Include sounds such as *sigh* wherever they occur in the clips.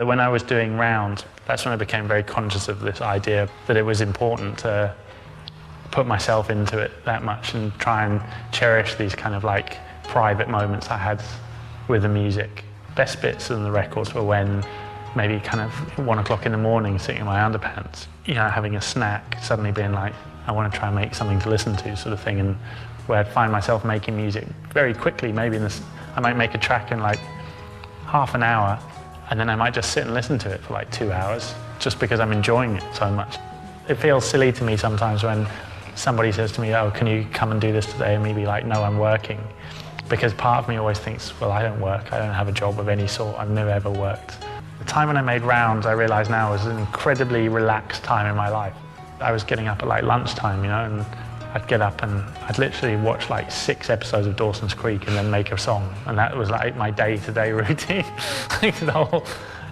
When I was doing round, that's when I became very conscious of this idea that it was important to put myself into it that much and try and cherish these kind of like private moments I had with the music. Best bits on the records were when maybe kind of one o'clock in the morning sitting in my underpants, you know, having a snack, suddenly being like, I want to try and make something to listen to sort of thing and where I'd find myself making music very quickly, maybe in this, I might make a track in like half an hour and then I might just sit and listen to it for like two hours just because I'm enjoying it so much. It feels silly to me sometimes when somebody says to me, oh, can you come and do this today? And me be like, no, I'm working. Because part of me always thinks, well, I don't work. I don't have a job of any sort. I've never ever worked. The time when I made rounds, I realise now was an incredibly relaxed time in my life. I was getting up at like lunchtime, you know, and I'd get up and I'd literally watch like six episodes of Dawson's Creek and then make a song. And that was like my day-to-day *laughs* routine. like the whole,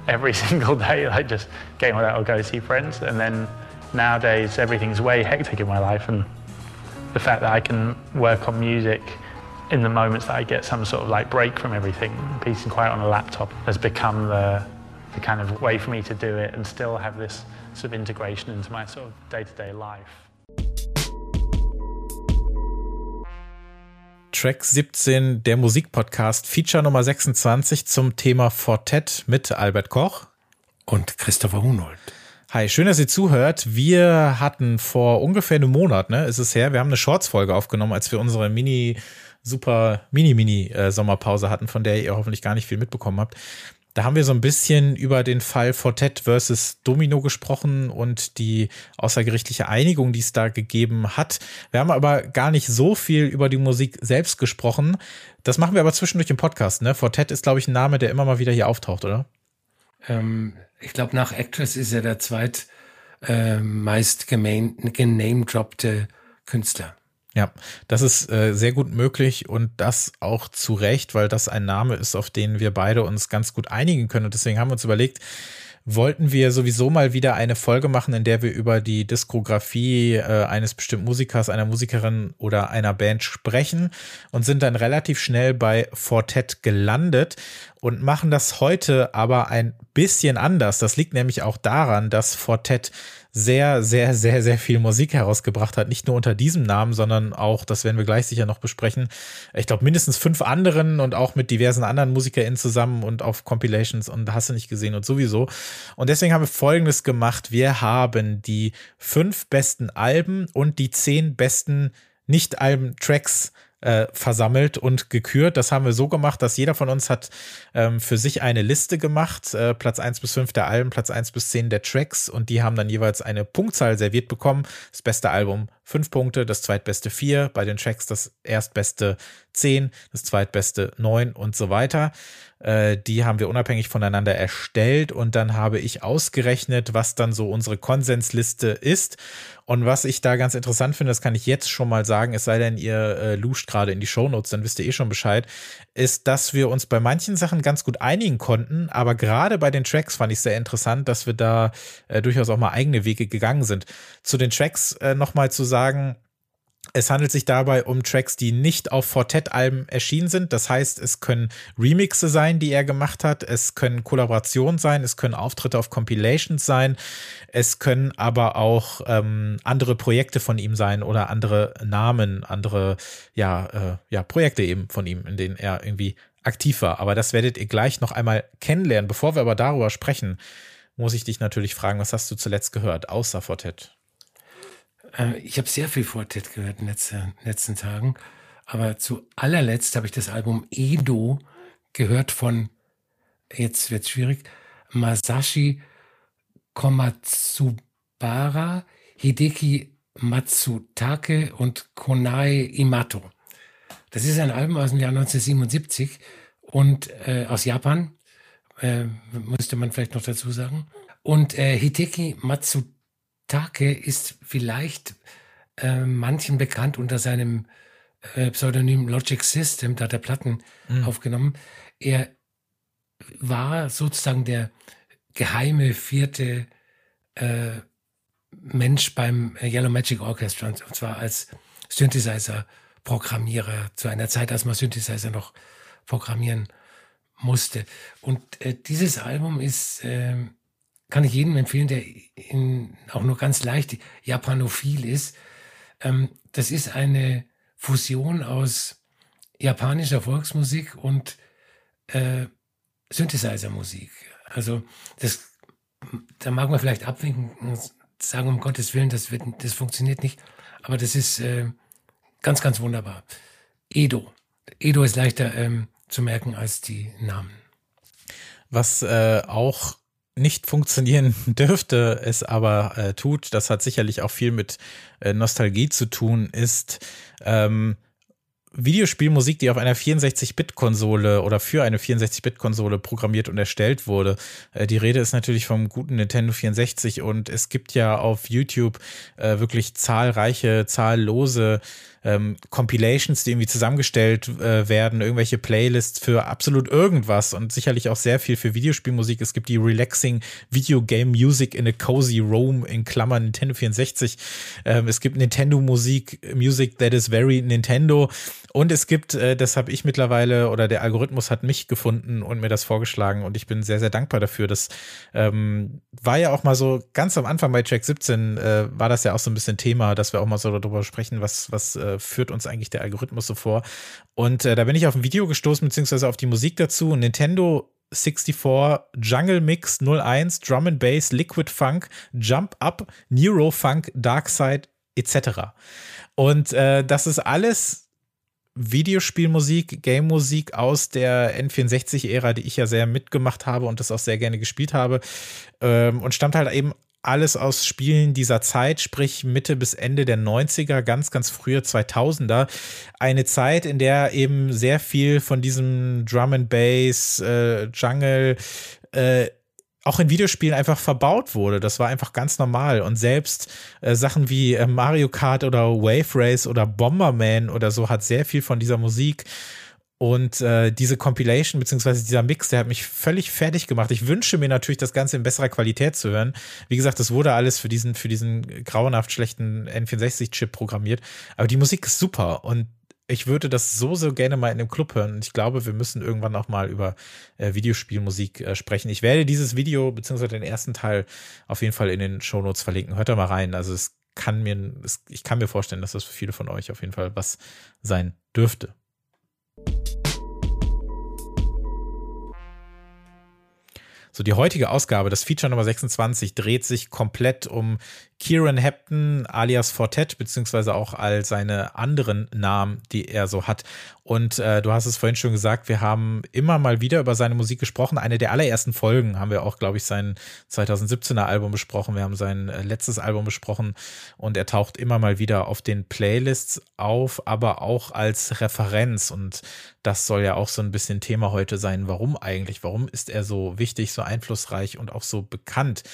every *laughs* single day, like just getting that or go see friends. And then nowadays, everything's way hectic in my life. And the fact that I can work on music in the moments that I get some sort of like break from everything, peace and quiet on a laptop, has become the, the kind of way for me to do it and still have this sort of integration into my sort of day-to-day life. Track 17, der Musikpodcast, Feature Nummer 26 zum Thema Fortet mit Albert Koch und Christopher Hunold. Hi, schön, dass ihr zuhört. Wir hatten vor ungefähr einem Monat, ne, ist es her, wir haben eine Shorts-Folge aufgenommen, als wir unsere Mini- super Mini-Mini-Sommerpause äh, hatten, von der ihr hoffentlich gar nicht viel mitbekommen habt. Da haben wir so ein bisschen über den Fall Fortet versus Domino gesprochen und die außergerichtliche Einigung, die es da gegeben hat. Wir haben aber gar nicht so viel über die Musik selbst gesprochen. Das machen wir aber zwischendurch im Podcast. Ne? Fortet ist, glaube ich, ein Name, der immer mal wieder hier auftaucht, oder? Ähm, ich glaube, nach Actress ist er der zweit äh, meist genamedroppte Künstler. Ja, das ist äh, sehr gut möglich und das auch zu Recht, weil das ein Name ist, auf den wir beide uns ganz gut einigen können. Und deswegen haben wir uns überlegt, wollten wir sowieso mal wieder eine Folge machen, in der wir über die Diskografie äh, eines bestimmten Musikers, einer Musikerin oder einer Band sprechen und sind dann relativ schnell bei Fortet gelandet und machen das heute aber ein bisschen anders. Das liegt nämlich auch daran, dass Fortet sehr, sehr, sehr, sehr viel Musik herausgebracht hat. Nicht nur unter diesem Namen, sondern auch, das werden wir gleich sicher noch besprechen, ich glaube mindestens fünf anderen und auch mit diversen anderen MusikerInnen zusammen und auf Compilations und hast du nicht gesehen und sowieso. Und deswegen haben wir Folgendes gemacht. Wir haben die fünf besten Alben und die zehn besten Nicht-Alben-Tracks äh, versammelt und gekürt. Das haben wir so gemacht, dass jeder von uns hat ähm, für sich eine Liste gemacht, äh, Platz 1 bis 5 der Alben, Platz 1 bis 10 der Tracks und die haben dann jeweils eine Punktzahl serviert bekommen. Das beste Album 5 Punkte, das zweitbeste 4, bei den Tracks das erstbeste 10, das zweitbeste 9 und so weiter. Äh, die haben wir unabhängig voneinander erstellt und dann habe ich ausgerechnet, was dann so unsere Konsensliste ist. Und was ich da ganz interessant finde, das kann ich jetzt schon mal sagen, es sei denn, ihr äh, luscht gerade in die Shownotes, dann wisst ihr eh schon Bescheid, ist, dass wir uns bei manchen Sachen ganz gut einigen konnten, aber gerade bei den Tracks fand ich sehr interessant, dass wir da äh, durchaus auch mal eigene Wege gegangen sind. Zu den Tracks äh, nochmal zu sagen, es handelt sich dabei um Tracks, die nicht auf Fortet-Alben erschienen sind. Das heißt, es können Remixe sein, die er gemacht hat. Es können Kollaborationen sein. Es können Auftritte auf Compilations sein. Es können aber auch ähm, andere Projekte von ihm sein oder andere Namen, andere ja, äh, ja, Projekte eben von ihm, in denen er irgendwie aktiv war. Aber das werdet ihr gleich noch einmal kennenlernen. Bevor wir aber darüber sprechen, muss ich dich natürlich fragen, was hast du zuletzt gehört, außer Fortet? Äh, ich habe sehr viel Fortet gehört in den letzten, letzten Tagen, aber zu allerletzt habe ich das Album Edo gehört von, jetzt wird schwierig, Masashi Komatsubara, Hideki Matsutake und Konae Imato. Das ist ein Album aus dem Jahr 1977 und äh, aus Japan, äh, müsste man vielleicht noch dazu sagen. Und äh, Hideki Matsutake Take ist vielleicht äh, manchen bekannt unter seinem äh, Pseudonym Logic System, da hat er Platten mhm. aufgenommen. Er war sozusagen der geheime vierte äh, Mensch beim Yellow Magic Orchestra, und zwar als Synthesizer-Programmierer zu einer Zeit, als man Synthesizer noch programmieren musste. Und äh, dieses Album ist, äh, kann ich jedem empfehlen, der in, auch nur ganz leicht japanophil ist. Ähm, das ist eine Fusion aus japanischer Volksmusik und äh, Synthesizer-Musik. Also das, da mag man vielleicht abwinken und sagen, um Gottes Willen, das, wird, das funktioniert nicht. Aber das ist äh, ganz, ganz wunderbar. Edo. Edo ist leichter ähm, zu merken als die Namen. Was äh, auch nicht funktionieren *laughs* dürfte, es aber äh, tut, das hat sicherlich auch viel mit äh, Nostalgie zu tun, ist ähm, Videospielmusik, die auf einer 64-Bit-Konsole oder für eine 64-Bit-Konsole programmiert und erstellt wurde. Äh, die Rede ist natürlich vom guten Nintendo 64 und es gibt ja auf YouTube äh, wirklich zahlreiche, zahllose ähm, Compilations, die irgendwie zusammengestellt äh, werden, irgendwelche Playlists für absolut irgendwas und sicherlich auch sehr viel für Videospielmusik. Es gibt die Relaxing Video Game Music in a Cozy Room in Klammern Nintendo 64. Ähm, es gibt Nintendo Musik, Music that is very Nintendo. Und es gibt, äh, das habe ich mittlerweile oder der Algorithmus hat mich gefunden und mir das vorgeschlagen und ich bin sehr, sehr dankbar dafür. Das ähm, war ja auch mal so ganz am Anfang bei Track 17 äh, war das ja auch so ein bisschen Thema, dass wir auch mal so darüber sprechen, was, was äh, führt uns eigentlich der Algorithmus so vor. Und äh, da bin ich auf ein Video gestoßen, beziehungsweise auf die Musik dazu. Nintendo 64, Jungle Mix 01, Drum and Bass, Liquid Funk, Jump Up, Neuro Funk, Dark Side etc. Und äh, das ist alles Videospielmusik, Game-Musik aus der N64-Ära, die ich ja sehr mitgemacht habe und das auch sehr gerne gespielt habe. Ähm, und stammt halt eben alles aus Spielen dieser Zeit, sprich Mitte bis Ende der 90er, ganz, ganz frühe 2000er. Eine Zeit, in der eben sehr viel von diesem Drum and Bass, äh, Jungle, äh, auch in Videospielen einfach verbaut wurde. Das war einfach ganz normal. Und selbst äh, Sachen wie äh, Mario Kart oder Wave Race oder Bomberman oder so hat sehr viel von dieser Musik. Und äh, diese Compilation beziehungsweise dieser Mix, der hat mich völlig fertig gemacht. Ich wünsche mir natürlich, das Ganze in besserer Qualität zu hören. Wie gesagt, das wurde alles für diesen, für diesen grauenhaft schlechten N64-Chip programmiert. Aber die Musik ist super und ich würde das so, so gerne mal in einem Club hören. Und ich glaube, wir müssen irgendwann auch mal über äh, Videospielmusik äh, sprechen. Ich werde dieses Video, beziehungsweise den ersten Teil, auf jeden Fall in den Shownotes verlinken. Hört da mal rein. Also es kann mir, es, ich kann mir vorstellen, dass das für viele von euch auf jeden Fall was sein dürfte. So, die heutige Ausgabe, das Feature Nummer 26, dreht sich komplett um Kieran Hepton alias Fortet, beziehungsweise auch all seine anderen Namen, die er so hat. Und äh, du hast es vorhin schon gesagt, wir haben immer mal wieder über seine Musik gesprochen. Eine der allerersten Folgen haben wir auch, glaube ich, sein 2017er Album besprochen. Wir haben sein äh, letztes Album besprochen und er taucht immer mal wieder auf den Playlists auf, aber auch als Referenz. Und das soll ja auch so ein bisschen Thema heute sein. Warum eigentlich? Warum ist er so wichtig, so einflussreich und auch so bekannt?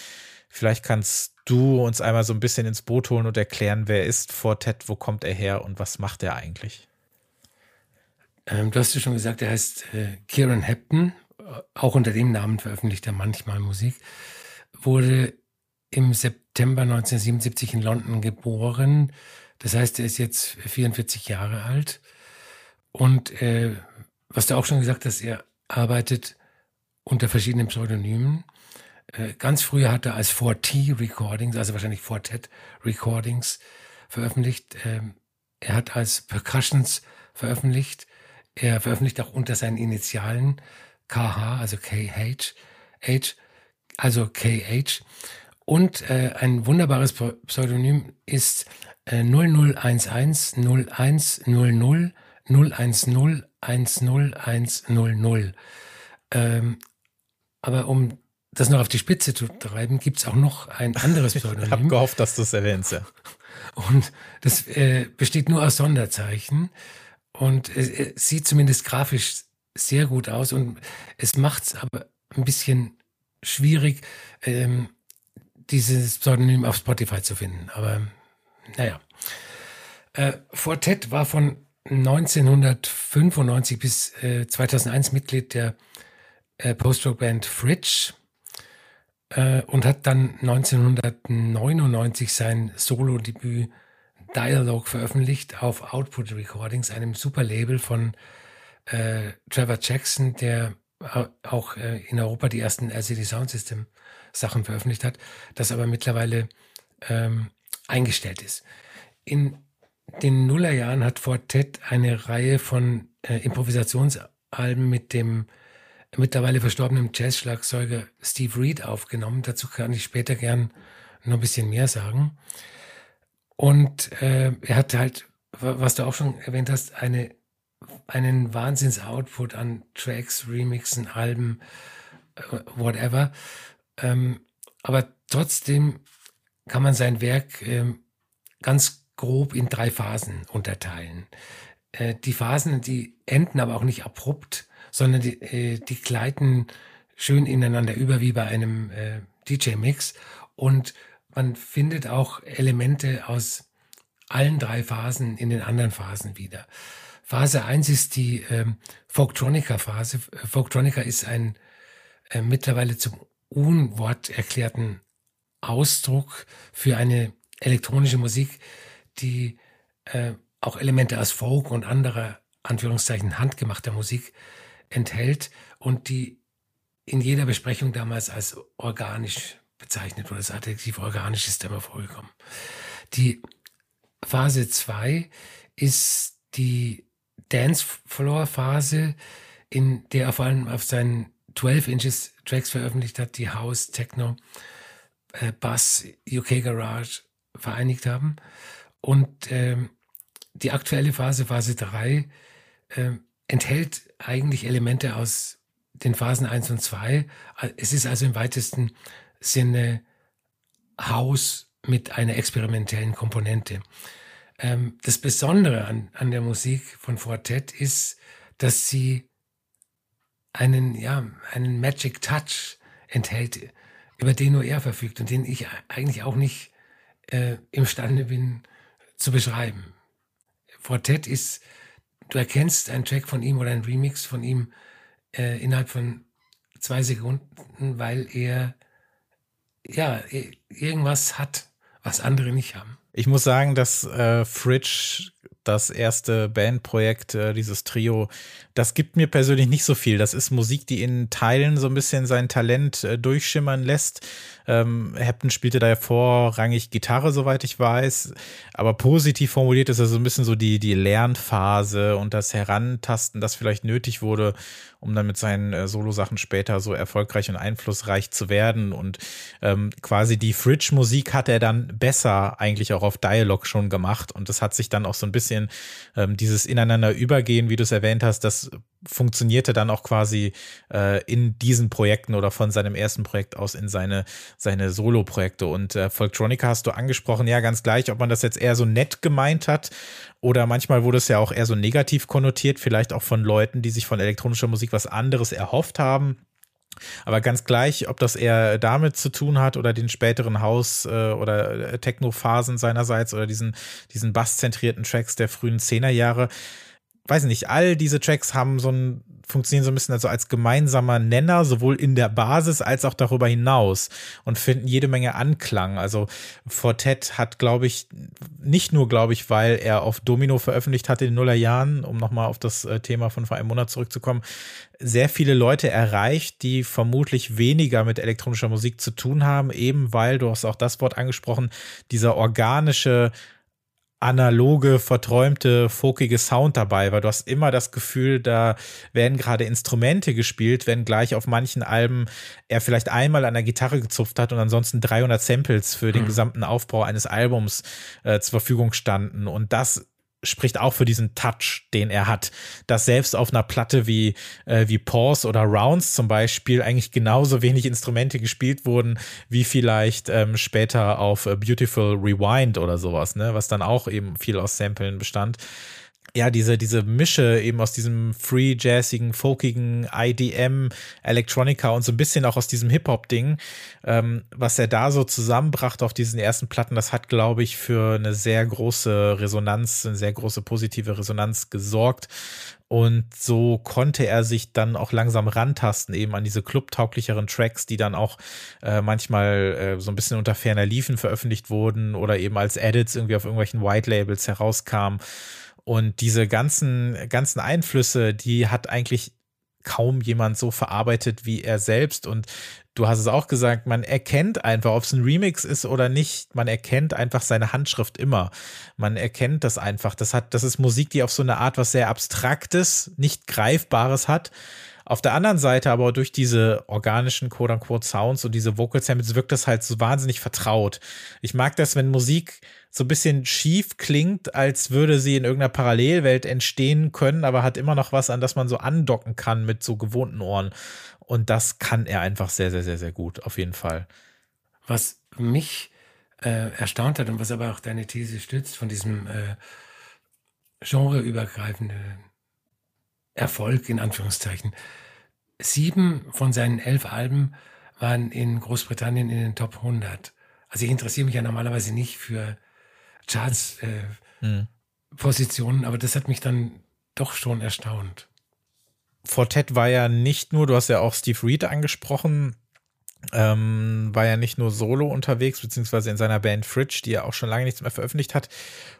Vielleicht kannst du uns einmal so ein bisschen ins Boot holen und erklären, wer ist Fortet, wo kommt er her und was macht er eigentlich? Ähm, du hast ja schon gesagt, er heißt äh, Kieran Hepton. Auch unter dem Namen veröffentlicht er manchmal Musik. Wurde im September 1977 in London geboren. Das heißt, er ist jetzt 44 Jahre alt. Und äh, was du auch schon gesagt hast, er arbeitet unter verschiedenen Pseudonymen. Äh, ganz früher hat er als 4T Recordings, also wahrscheinlich Fortet Recordings veröffentlicht. Ähm, er hat als Percussions veröffentlicht. Er veröffentlicht auch unter seinen Initialen KH, also KH, H, also KH. Und äh, ein wunderbares Pseudonym ist äh, 0011 0100 010 10100. Ähm, aber um das noch auf die Spitze zu treiben, gibt es auch noch ein anderes Pseudonym. Ich habe gehofft, dass du es erwähnst, ja. Und das äh, besteht nur aus Sonderzeichen und es, es sieht zumindest grafisch sehr gut aus und es macht es aber ein bisschen schwierig, ähm, dieses Pseudonym auf Spotify zu finden. Aber naja. Äh, Fortet war von 1995 bis äh, 2001 Mitglied der äh, Post-Rock-Band Fridge äh, und hat dann 1999 sein Solo-Debüt Dialogue veröffentlicht auf Output Recordings, einem super Label von äh, Trevor Jackson, der auch äh, in Europa die ersten LCD Sound System Sachen veröffentlicht hat, das aber mittlerweile ähm, eingestellt ist. In den Nullerjahren hat Fortet eine Reihe von äh, Improvisationsalben mit dem mittlerweile verstorbenen Jazz-Schlagzeuger Steve Reed aufgenommen. Dazu kann ich später gern noch ein bisschen mehr sagen. Und äh, er hat halt, was du auch schon erwähnt hast, eine, einen Wahnsinns-Output an Tracks, Remixen, Alben, äh, whatever. Ähm, aber trotzdem kann man sein Werk äh, ganz grob in drei Phasen unterteilen. Äh, die Phasen, die enden aber auch nicht abrupt, sondern die, äh, die gleiten schön ineinander über wie bei einem äh, DJ-Mix. Und man findet auch Elemente aus allen drei Phasen in den anderen Phasen wieder. Phase 1 ist die ähm, Folktronica-Phase. Folktronica ist ein äh, mittlerweile zum Unwort erklärten Ausdruck für eine elektronische Musik, die äh, auch Elemente aus Folk und anderer Anführungszeichen handgemachter Musik enthält und die in jeder Besprechung damals als organisch bezeichnet wurde. Das Adjektiv organisch ist immer vorgekommen. Die Phase 2 ist die Dancefloor-Phase, in der er vor allem auf seinen 12 Inches Tracks veröffentlicht hat, die House, Techno, äh, Bass, UK Garage vereinigt haben. Und ähm, die aktuelle Phase, Phase 3, äh, enthält eigentlich Elemente aus den Phasen 1 und 2. Es ist also im weitesten Sinne Haus mit einer experimentellen Komponente. Ähm, das Besondere an, an der Musik von Fortet ist, dass sie einen, ja, einen Magic Touch enthält, über den nur er verfügt und den ich eigentlich auch nicht äh, imstande bin zu beschreiben. Fortet ist, du erkennst einen Track von ihm oder einen Remix von ihm äh, innerhalb von zwei Sekunden, weil er ja irgendwas hat, was andere nicht haben. Ich muss sagen, dass äh, Fridge das erste Bandprojekt, äh, dieses Trio, das gibt mir persönlich nicht so viel. Das ist Musik, die in Teilen so ein bisschen sein Talent äh, durchschimmern lässt. Ähm, Hepton spielte da ja vorrangig Gitarre, soweit ich weiß. Aber positiv formuliert ist er so ein bisschen so die, die Lernphase und das Herantasten, das vielleicht nötig wurde, um dann mit seinen äh, Solo-Sachen später so erfolgreich und einflussreich zu werden. Und ähm, quasi die Fridge-Musik hat er dann besser eigentlich auch auf Dialog schon gemacht. Und das hat sich dann auch so ein bisschen ähm, dieses ineinander übergehen, wie du es erwähnt hast, das funktionierte dann auch quasi äh, in diesen Projekten oder von seinem ersten Projekt aus in seine, seine Solo-Projekte. Und äh, Folktronica hast du angesprochen, ja, ganz gleich, ob man das jetzt eher so nett gemeint hat oder manchmal wurde es ja auch eher so negativ konnotiert, vielleicht auch von Leuten, die sich von elektronischer Musik was anderes erhofft haben. Aber ganz gleich, ob das eher damit zu tun hat oder den späteren Haus- äh, oder Techno-Phasen seinerseits oder diesen, diesen basszentrierten Tracks der frühen Zehnerjahre, weiß nicht, all diese Tracks haben so ein, funktionieren so ein bisschen also als gemeinsamer Nenner, sowohl in der Basis als auch darüber hinaus und finden jede Menge Anklang. Also Fortet hat, glaube ich, nicht nur, glaube ich, weil er auf Domino veröffentlicht hat in den Nullerjahren, um nochmal auf das äh, Thema von vor einem Monat zurückzukommen, sehr viele Leute erreicht, die vermutlich weniger mit elektronischer Musik zu tun haben, eben weil, du hast auch das Wort angesprochen, dieser organische analoge, verträumte, folkige Sound dabei, weil du hast immer das Gefühl, da werden gerade Instrumente gespielt, wenn gleich auf manchen Alben er vielleicht einmal an der Gitarre gezupft hat und ansonsten 300 Samples für den mhm. gesamten Aufbau eines Albums äh, zur Verfügung standen. Und das spricht auch für diesen Touch, den er hat. Dass selbst auf einer Platte wie, äh, wie Pause oder Rounds zum Beispiel eigentlich genauso wenig Instrumente gespielt wurden, wie vielleicht ähm, später auf äh, Beautiful Rewind oder sowas, ne, was dann auch eben viel aus Samplen bestand ja, diese, diese Mische eben aus diesem free, jazzigen, folkigen IDM, Electronica und so ein bisschen auch aus diesem Hip-Hop-Ding, ähm, was er da so zusammenbrachte auf diesen ersten Platten, das hat, glaube ich, für eine sehr große Resonanz, eine sehr große positive Resonanz gesorgt. Und so konnte er sich dann auch langsam rantasten, eben an diese clubtauglicheren Tracks, die dann auch äh, manchmal äh, so ein bisschen unter ferner Liefen veröffentlicht wurden oder eben als Edits irgendwie auf irgendwelchen White Labels herauskamen. Und diese ganzen, ganzen Einflüsse, die hat eigentlich kaum jemand so verarbeitet wie er selbst. Und du hast es auch gesagt, man erkennt einfach, ob es ein Remix ist oder nicht, man erkennt einfach seine Handschrift immer. Man erkennt das einfach. Das hat, das ist Musik, die auf so eine Art was sehr Abstraktes, nicht Greifbares hat. Auf der anderen Seite aber durch diese organischen quote-unquote Sounds und diese Vocal Samples wirkt das halt so wahnsinnig vertraut. Ich mag das, wenn Musik so ein bisschen schief klingt, als würde sie in irgendeiner Parallelwelt entstehen können, aber hat immer noch was, an das man so andocken kann mit so gewohnten Ohren. Und das kann er einfach sehr, sehr, sehr, sehr gut, auf jeden Fall. Was mich äh, erstaunt hat und was aber auch deine These stützt von diesem äh, genreübergreifenden Erfolg in Anführungszeichen. Sieben von seinen elf Alben waren in Großbritannien in den Top 100. Also ich interessiere mich ja normalerweise nicht für Charts äh, hm. Positionen, aber das hat mich dann doch schon erstaunt. Fortet war ja nicht nur, du hast ja auch Steve Reed angesprochen, ähm, war ja nicht nur solo unterwegs, beziehungsweise in seiner Band Fridge, die er auch schon lange nichts mehr veröffentlicht hat,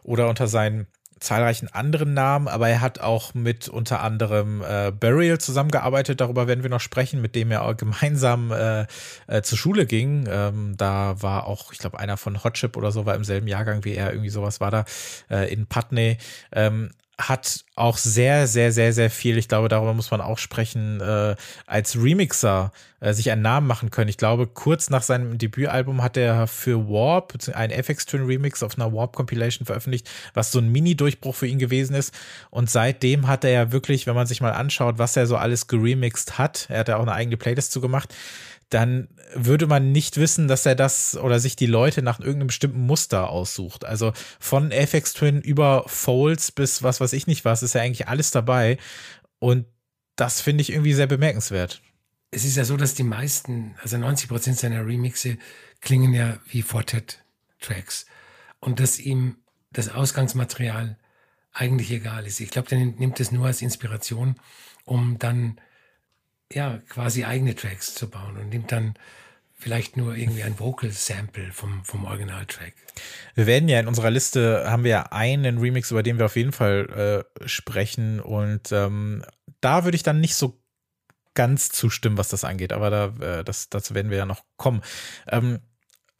oder unter seinen zahlreichen anderen Namen, aber er hat auch mit unter anderem äh, Burial zusammengearbeitet, darüber werden wir noch sprechen, mit dem er auch gemeinsam äh, äh, zur Schule ging. Ähm, da war auch, ich glaube, einer von Hotchip oder so war im selben Jahrgang wie er, irgendwie sowas war da äh, in Putney. Ähm, hat auch sehr, sehr, sehr, sehr viel, ich glaube, darüber muss man auch sprechen, äh, als Remixer äh, sich einen Namen machen können. Ich glaube, kurz nach seinem Debütalbum hat er für Warp einen FX Twin Remix auf einer Warp Compilation veröffentlicht, was so ein Mini-Durchbruch für ihn gewesen ist. Und seitdem hat er ja wirklich, wenn man sich mal anschaut, was er so alles geremixed hat, er hat ja auch eine eigene Playlist zu gemacht, dann würde man nicht wissen, dass er das oder sich die Leute nach irgendeinem bestimmten Muster aussucht. Also von FX Twin über Folds bis was weiß ich nicht was, ist ja eigentlich alles dabei. Und das finde ich irgendwie sehr bemerkenswert. Es ist ja so, dass die meisten, also 90 Prozent seiner Remixe klingen ja wie Fortet-Tracks. Und dass ihm das Ausgangsmaterial eigentlich egal ist. Ich glaube, der nimmt es nur als Inspiration, um dann ja, quasi eigene Tracks zu bauen und nimmt dann vielleicht nur irgendwie ein Vocal Sample vom, vom Originaltrack. Wir werden ja in unserer Liste haben wir ja einen Remix, über den wir auf jeden Fall äh, sprechen und ähm, da würde ich dann nicht so ganz zustimmen, was das angeht, aber da, äh, das, dazu werden wir ja noch kommen. Ähm,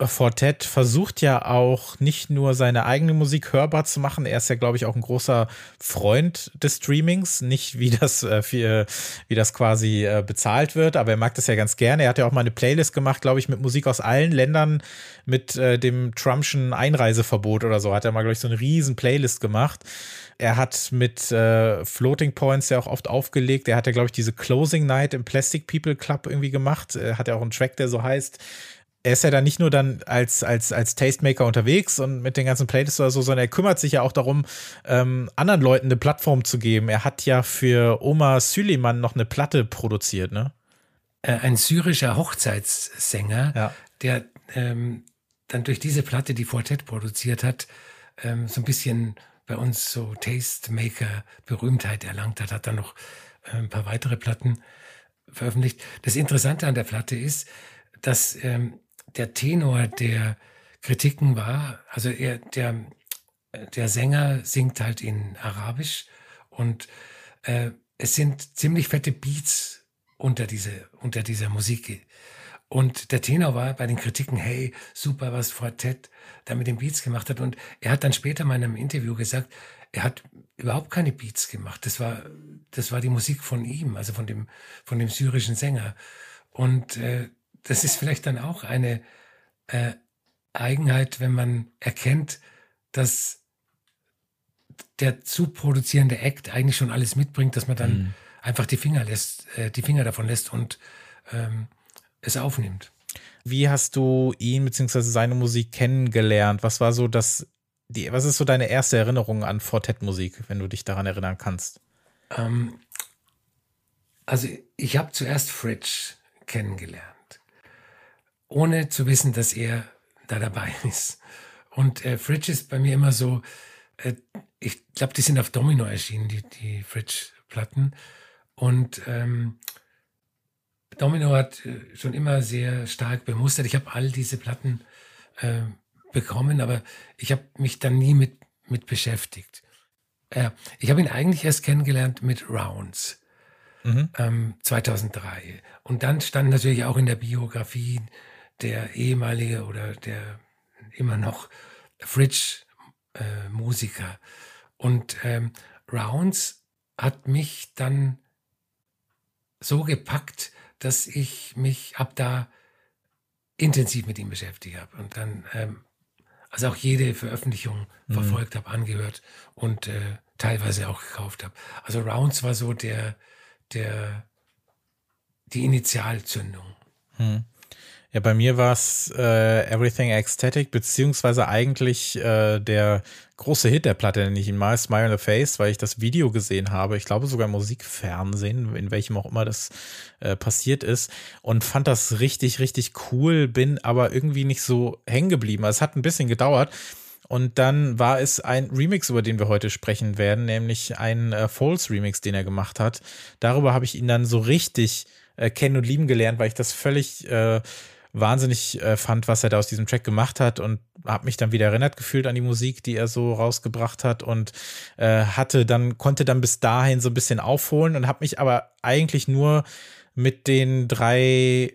Fortet versucht ja auch nicht nur seine eigene Musik hörbar zu machen. Er ist ja, glaube ich, auch ein großer Freund des Streamings. Nicht wie das, äh, für, wie das quasi äh, bezahlt wird, aber er mag das ja ganz gerne. Er hat ja auch mal eine Playlist gemacht, glaube ich, mit Musik aus allen Ländern mit äh, dem Trumpschen Einreiseverbot oder so. Hat er mal, glaube ich, so eine riesen Playlist gemacht. Er hat mit äh, Floating Points ja auch oft aufgelegt. Er hat ja, glaube ich, diese Closing Night im Plastic People Club irgendwie gemacht. Er hat ja auch einen Track, der so heißt er ist ja dann nicht nur dann als, als, als Tastemaker unterwegs und mit den ganzen Playlists oder so, sondern er kümmert sich ja auch darum, ähm, anderen Leuten eine Plattform zu geben. Er hat ja für Oma Süleyman noch eine Platte produziert, ne? Äh, ein syrischer Hochzeitssänger, ja. der ähm, dann durch diese Platte, die Fortet produziert hat, ähm, so ein bisschen bei uns so Tastemaker-Berühmtheit erlangt hat, hat dann noch äh, ein paar weitere Platten veröffentlicht. Das Interessante an der Platte ist, dass ähm, der Tenor der Kritiken war, also er, der, der Sänger singt halt in Arabisch und äh, es sind ziemlich fette Beats unter, diese, unter dieser Musik. Und der Tenor war bei den Kritiken, hey, super, was Fortet da mit den Beats gemacht hat. Und er hat dann später mal in einem Interview gesagt, er hat überhaupt keine Beats gemacht. Das war, das war die Musik von ihm, also von dem, von dem syrischen Sänger. Und äh, das ist vielleicht dann auch eine äh, Eigenheit, wenn man erkennt, dass der zu produzierende Act eigentlich schon alles mitbringt, dass man dann mhm. einfach die Finger lässt, äh, die Finger davon lässt und ähm, es aufnimmt. Wie hast du ihn bzw. seine Musik kennengelernt? Was war so das, die, was ist so deine erste Erinnerung an Fortet-Musik, wenn du dich daran erinnern kannst? Ähm, also ich habe zuerst Fridge kennengelernt ohne zu wissen, dass er da dabei *laughs* ist. Und äh, Fridge ist bei mir immer so, äh, ich glaube, die sind auf Domino erschienen, die, die Fridge-Platten. Und ähm, Domino hat äh, schon immer sehr stark bemustert. Ich habe all diese Platten äh, bekommen, aber ich habe mich dann nie mit, mit beschäftigt. Äh, ich habe ihn eigentlich erst kennengelernt mit Rounds. mhm. ähm, 2003. Und dann stand natürlich auch in der Biografie der ehemalige oder der immer noch Fridge-Musiker. Und ähm, Rounds hat mich dann so gepackt, dass ich mich ab da intensiv mit ihm beschäftigt habe und dann ähm, also auch jede Veröffentlichung mhm. verfolgt habe, angehört und äh, teilweise auch gekauft habe. Also Rounds war so der der die Initialzündung. Mhm. Ja, bei mir war es äh, Everything Ecstatic, beziehungsweise eigentlich äh, der große Hit der Platte, nenne ich ihn mal, Smile in the Face, weil ich das Video gesehen habe. Ich glaube sogar Musikfernsehen, in welchem auch immer das äh, passiert ist. Und fand das richtig, richtig cool, bin aber irgendwie nicht so hängen geblieben. Also es hat ein bisschen gedauert. Und dann war es ein Remix, über den wir heute sprechen werden, nämlich ein äh, False Remix, den er gemacht hat. Darüber habe ich ihn dann so richtig äh, kennen und lieben gelernt, weil ich das völlig äh, wahnsinnig äh, fand, was er da aus diesem Track gemacht hat und habe mich dann wieder erinnert gefühlt an die Musik, die er so rausgebracht hat und äh, hatte dann konnte dann bis dahin so ein bisschen aufholen und habe mich aber eigentlich nur mit den drei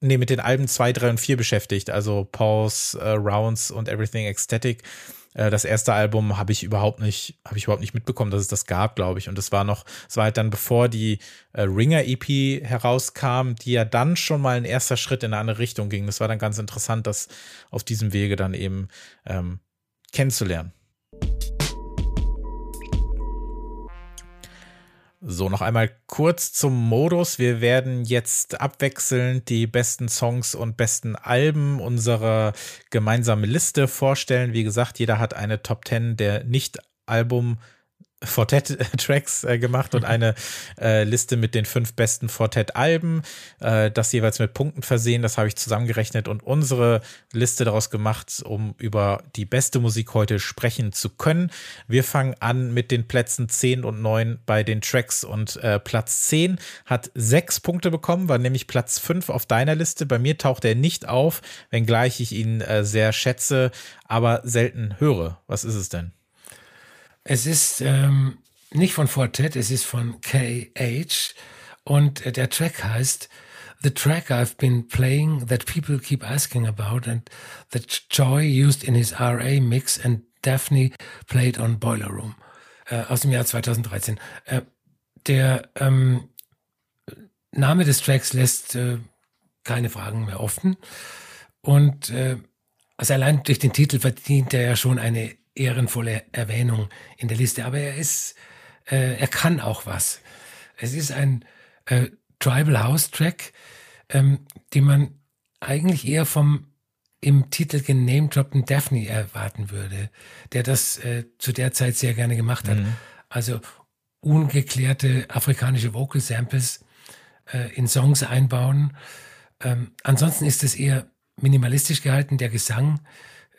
nee, mit den Alben 2, 3 und 4 beschäftigt, also Pause, äh, Rounds und Everything Ecstatic. Äh, das erste Album habe ich überhaupt nicht, habe ich überhaupt nicht mitbekommen, dass es das gab, glaube ich. Und es war noch, es war halt dann bevor die äh, Ringer EP herauskam, die ja dann schon mal ein erster Schritt in eine andere Richtung ging. Das war dann ganz interessant, das auf diesem Wege dann eben ähm, kennenzulernen. So, noch einmal kurz zum Modus. Wir werden jetzt abwechselnd die besten Songs und besten Alben unserer gemeinsamen Liste vorstellen. Wie gesagt, jeder hat eine Top 10 der Nicht-Album- Fortet-Tracks äh, gemacht und eine äh, Liste mit den fünf besten Fortet-Alben, äh, das jeweils mit Punkten versehen. Das habe ich zusammengerechnet und unsere Liste daraus gemacht, um über die beste Musik heute sprechen zu können. Wir fangen an mit den Plätzen 10 und 9 bei den Tracks und äh, Platz 10 hat sechs Punkte bekommen, war nämlich Platz 5 auf deiner Liste. Bei mir taucht er nicht auf, wenngleich ich ihn äh, sehr schätze, aber selten höre. Was ist es denn? Es ist ähm, nicht von Fortet, es ist von KH und äh, der Track heißt The track I've been playing that people keep asking about and that Joy used in his RA mix and Daphne played on Boiler Room äh, aus dem Jahr 2013. Äh, der ähm, Name des Tracks lässt äh, keine Fragen mehr offen und äh, also allein durch den Titel verdient er ja schon eine ehrenvolle Erwähnung in der Liste. Aber er ist, äh, er kann auch was. Es ist ein äh, Tribal House Track, ähm, den man eigentlich eher vom im Titel genamedroppten Daphne erwarten würde, der das äh, zu der Zeit sehr gerne gemacht hat. Mhm. Also ungeklärte afrikanische Vocal Samples äh, in Songs einbauen. Ähm, ansonsten ist es eher minimalistisch gehalten. Der Gesang